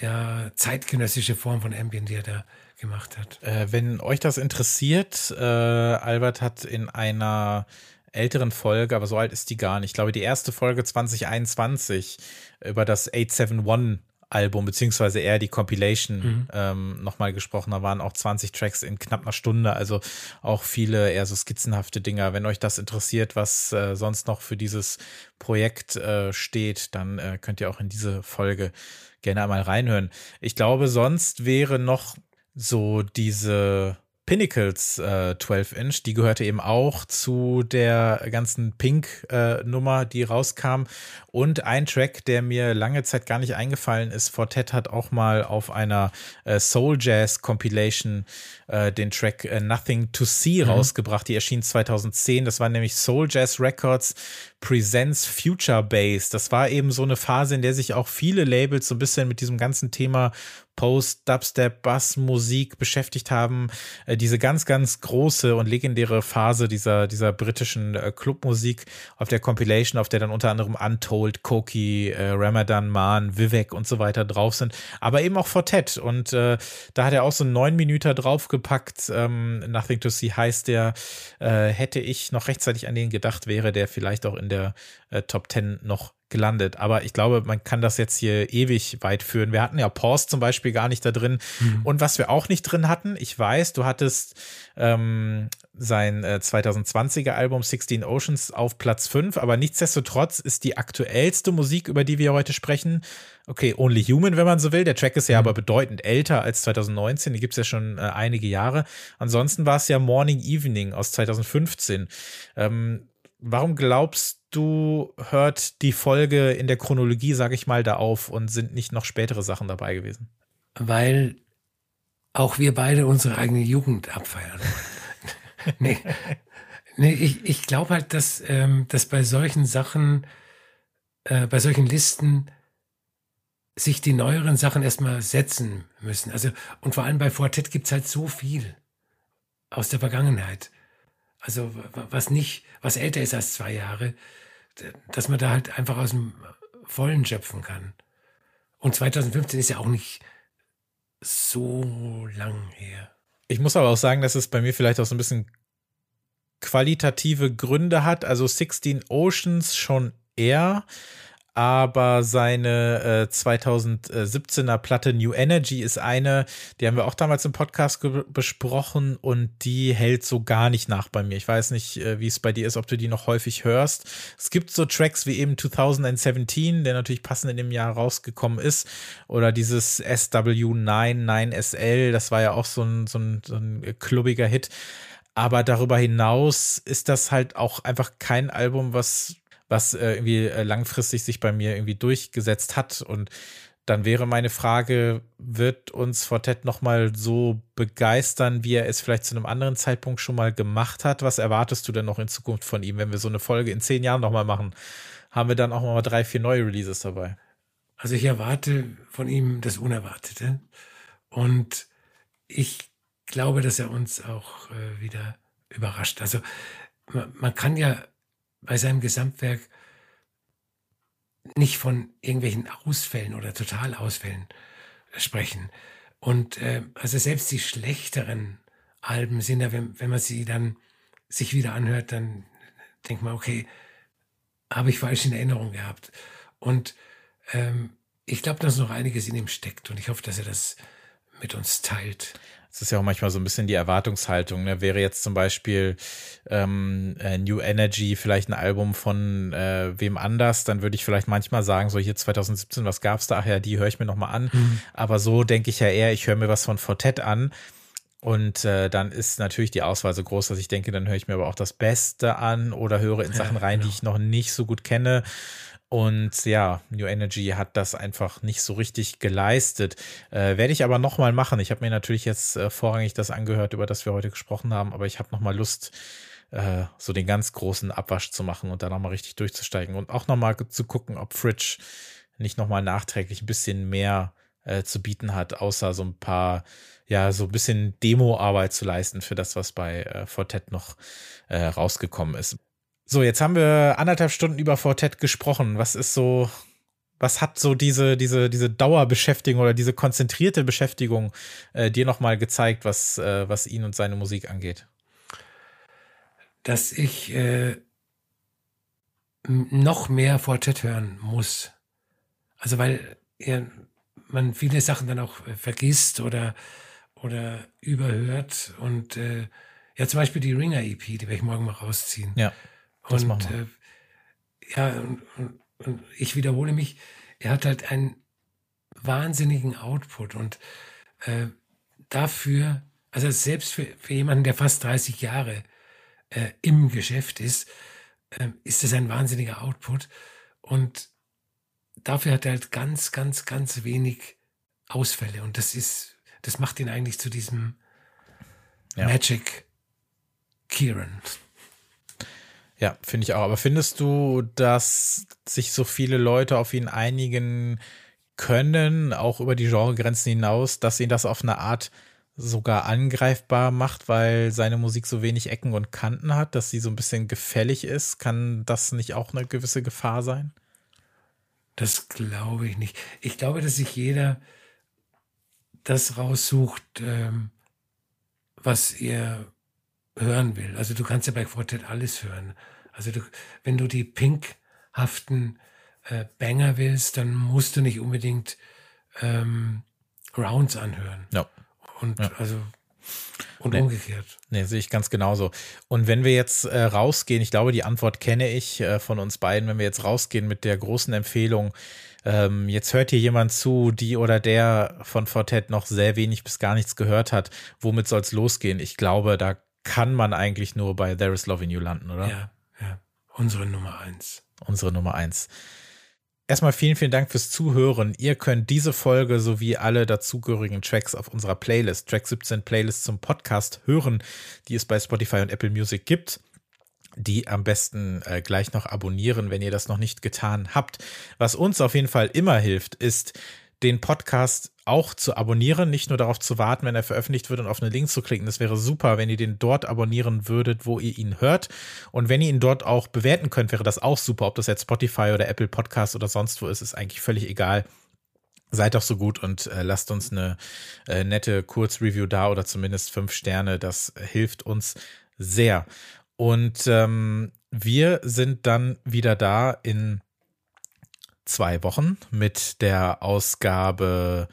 ja, zeitgenössische Form von Ambient, die er da gemacht hat. Äh, wenn euch das interessiert, äh, Albert hat in einer älteren Folge, aber so alt ist die gar nicht. Ich glaube, die erste Folge 2021 über das 871 Album, beziehungsweise eher die Compilation mhm. ähm, nochmal gesprochen. Da waren auch 20 Tracks in knapp einer Stunde, also auch viele eher so skizzenhafte Dinger. Wenn euch das interessiert, was äh, sonst noch für dieses Projekt äh, steht, dann äh, könnt ihr auch in diese Folge gerne einmal reinhören. Ich glaube, sonst wäre noch so diese Pinnacles äh, 12 Inch, die gehörte eben auch zu der ganzen Pink-Nummer, äh, die rauskam. Und ein Track, der mir lange Zeit gar nicht eingefallen ist, Fortet hat auch mal auf einer äh, Soul Jazz Compilation äh, den Track äh, Nothing to See mhm. rausgebracht. Die erschien 2010. Das war nämlich Soul Jazz Records Presents Future Bass. Das war eben so eine Phase, in der sich auch viele Labels so ein bisschen mit diesem ganzen Thema Post, Dubstep, Bass, Musik beschäftigt haben. Äh, diese ganz, ganz große und legendäre Phase dieser, dieser britischen äh, Clubmusik auf der Compilation, auf der dann unter anderem Untold, Koki, äh, Ramadan Man, Vivek und so weiter drauf sind, aber eben auch Fortet. Und äh, da hat er auch so neun Minuten draufgepackt. Ähm, Nothing to See heißt der. Äh, hätte ich noch rechtzeitig an den gedacht, wäre der vielleicht auch in der äh, Top 10 noch gelandet. Aber ich glaube, man kann das jetzt hier ewig weit führen. Wir hatten ja Pause zum Beispiel gar nicht da drin. Mhm. Und was wir auch nicht drin hatten, ich weiß, du hattest ähm, sein äh, 2020er Album 16 Oceans auf Platz 5, aber nichtsdestotrotz ist die aktuellste Musik, über die wir heute sprechen, okay, Only Human, wenn man so will. Der Track ist ja mhm. aber bedeutend älter als 2019, die gibt es ja schon äh, einige Jahre. Ansonsten war es ja Morning Evening aus 2015. Ähm, warum glaubst du, hört die Folge in der Chronologie, sage ich mal, da auf und sind nicht noch spätere Sachen dabei gewesen? Weil auch wir beide unsere eigene Jugend abfeiern. *laughs* nee, nee, ich, ich glaube halt, dass, ähm, dass bei solchen Sachen, äh, bei solchen Listen sich die neueren Sachen erstmal setzen müssen. Also, und vor allem bei Fortet gibt es halt so viel aus der Vergangenheit. Also, was nicht, was älter ist als zwei Jahre, dass man da halt einfach aus dem Vollen schöpfen kann. Und 2015 ist ja auch nicht so lang her. Ich muss aber auch sagen, dass es bei mir vielleicht auch so ein bisschen qualitative Gründe hat. Also 16 Oceans schon eher aber seine äh, 2017er Platte New Energy ist eine, die haben wir auch damals im Podcast besprochen und die hält so gar nicht nach bei mir. Ich weiß nicht, äh, wie es bei dir ist, ob du die noch häufig hörst. Es gibt so Tracks wie eben 2017, der natürlich passend in dem Jahr rausgekommen ist, oder dieses SW9 9SL, das war ja auch so ein, so ein, so ein klubbiger Hit. Aber darüber hinaus ist das halt auch einfach kein Album, was was äh, irgendwie äh, langfristig sich bei mir irgendwie durchgesetzt hat. Und dann wäre meine Frage, wird uns Fortet nochmal so begeistern, wie er es vielleicht zu einem anderen Zeitpunkt schon mal gemacht hat? Was erwartest du denn noch in Zukunft von ihm, wenn wir so eine Folge in zehn Jahren nochmal machen? Haben wir dann auch mal drei, vier neue Releases dabei? Also ich erwarte von ihm das Unerwartete. Und ich glaube, dass er uns auch äh, wieder überrascht. Also man, man kann ja bei seinem Gesamtwerk nicht von irgendwelchen Ausfällen oder Totalausfällen sprechen. Und äh, also selbst die schlechteren Alben sind ja, wenn, wenn man sie dann sich wieder anhört, dann denkt man, okay, habe ich falsch in Erinnerung gehabt. Und ähm, ich glaube, dass noch einiges in ihm steckt und ich hoffe, dass er das mit uns teilt. Es ist ja auch manchmal so ein bisschen die Erwartungshaltung. Ne? Wäre jetzt zum Beispiel ähm, äh, New Energy vielleicht ein Album von äh, wem anders, dann würde ich vielleicht manchmal sagen, so hier 2017, was gab's da? Ach ja, die höre ich mir nochmal an. Mhm. Aber so denke ich ja eher, ich höre mir was von Fortet an. Und äh, dann ist natürlich die Auswahl so groß, dass ich denke, dann höre ich mir aber auch das Beste an oder höre in Sachen rein, genau. die ich noch nicht so gut kenne. Und ja, New Energy hat das einfach nicht so richtig geleistet. Äh, Werde ich aber nochmal machen. Ich habe mir natürlich jetzt äh, vorrangig das angehört, über das wir heute gesprochen haben, aber ich habe nochmal Lust, äh, so den ganz großen Abwasch zu machen und da nochmal richtig durchzusteigen und auch nochmal zu gucken, ob Fridge nicht nochmal nachträglich ein bisschen mehr äh, zu bieten hat, außer so ein paar, ja, so ein bisschen Demo-Arbeit zu leisten für das, was bei äh, Fortet noch äh, rausgekommen ist. So, jetzt haben wir anderthalb Stunden über Fortet gesprochen. Was ist so, was hat so diese, diese, diese Dauerbeschäftigung oder diese konzentrierte Beschäftigung äh, dir nochmal gezeigt, was, äh, was ihn und seine Musik angeht? Dass ich äh, noch mehr Fortet hören muss. Also weil ja, man viele Sachen dann auch äh, vergisst oder, oder überhört. Und äh, ja, zum Beispiel die Ringer EP, die werde ich morgen mal rausziehen. Ja. Das und äh, ja, und, und, und, ich wiederhole mich, er hat halt einen wahnsinnigen Output und äh, dafür, also selbst für, für jemanden, der fast 30 Jahre äh, im Geschäft ist, äh, ist das ein wahnsinniger Output und dafür hat er halt ganz, ganz, ganz wenig Ausfälle und das ist, das macht ihn eigentlich zu diesem ja. Magic Kieran. Ja, finde ich auch. Aber findest du, dass sich so viele Leute auf ihn einigen können, auch über die Genregrenzen hinaus, dass ihn das auf eine Art sogar angreifbar macht, weil seine Musik so wenig Ecken und Kanten hat, dass sie so ein bisschen gefällig ist? Kann das nicht auch eine gewisse Gefahr sein? Das glaube ich nicht. Ich glaube, dass sich jeder das raussucht, ähm, was er hören will. Also du kannst ja bei Quartet alles hören. Also du, wenn du die pinkhaften äh, Banger willst, dann musst du nicht unbedingt ähm, Rounds anhören. Ja. Und ja. also und nee. umgekehrt. Nee, sehe ich ganz genauso. Und wenn wir jetzt äh, rausgehen, ich glaube, die Antwort kenne ich äh, von uns beiden, wenn wir jetzt rausgehen mit der großen Empfehlung, ähm, jetzt hört hier jemand zu, die oder der von Fortet noch sehr wenig bis gar nichts gehört hat, womit soll es losgehen? Ich glaube, da kann man eigentlich nur bei There is Love in You landen, oder? Ja, ja. Unsere Nummer eins. Unsere Nummer eins. Erstmal vielen, vielen Dank fürs Zuhören. Ihr könnt diese Folge sowie alle dazugehörigen Tracks auf unserer Playlist, Track 17 Playlist zum Podcast hören, die es bei Spotify und Apple Music gibt die am besten äh, gleich noch abonnieren, wenn ihr das noch nicht getan habt. Was uns auf jeden Fall immer hilft, ist den Podcast auch zu abonnieren, nicht nur darauf zu warten, wenn er veröffentlicht wird und auf einen Link zu klicken. Das wäre super, wenn ihr den dort abonnieren würdet, wo ihr ihn hört. Und wenn ihr ihn dort auch bewerten könnt, wäre das auch super. Ob das jetzt Spotify oder Apple Podcast oder sonst wo ist, ist eigentlich völlig egal. Seid doch so gut und äh, lasst uns eine äh, nette Kurzreview da oder zumindest fünf Sterne. Das hilft uns sehr. Und ähm, wir sind dann wieder da in zwei Wochen mit der Ausgabe.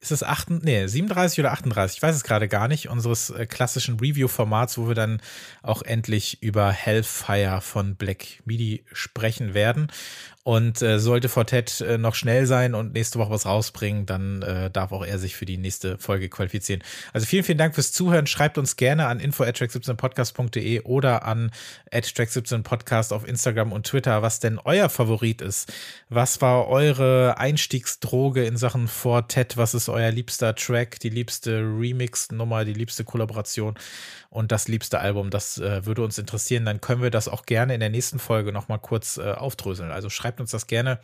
Ist es 8, nee, 37 oder 38? Ich weiß es gerade gar nicht. Unseres äh, klassischen Review-Formats, wo wir dann auch endlich über Hellfire von Black Midi sprechen werden. Und äh, sollte Fortet äh, noch schnell sein und nächste Woche was rausbringen, dann äh, darf auch er sich für die nächste Folge qualifizieren. Also vielen, vielen Dank fürs Zuhören. Schreibt uns gerne an info@track17podcast.de oder an track17podcast auf Instagram und Twitter, was denn euer Favorit ist. Was war eure Einstiegsdroge in Sachen Fortet? Was ist euer liebster Track, die liebste Remix-Nummer, die liebste Kollaboration und das liebste Album? Das äh, würde uns interessieren. Dann können wir das auch gerne in der nächsten Folge nochmal kurz äh, aufdröseln. Also schreibt uns das gerne.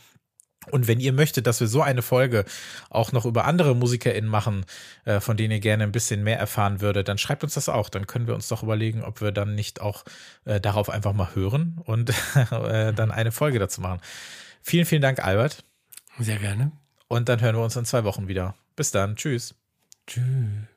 Und wenn ihr möchtet, dass wir so eine Folge auch noch über andere MusikerInnen machen, äh, von denen ihr gerne ein bisschen mehr erfahren würdet, dann schreibt uns das auch. Dann können wir uns doch überlegen, ob wir dann nicht auch äh, darauf einfach mal hören und *laughs* äh, dann eine Folge dazu machen. Vielen, vielen Dank, Albert. Sehr gerne. Und dann hören wir uns in zwei Wochen wieder. Bis dann. Tschüss. Tschüss.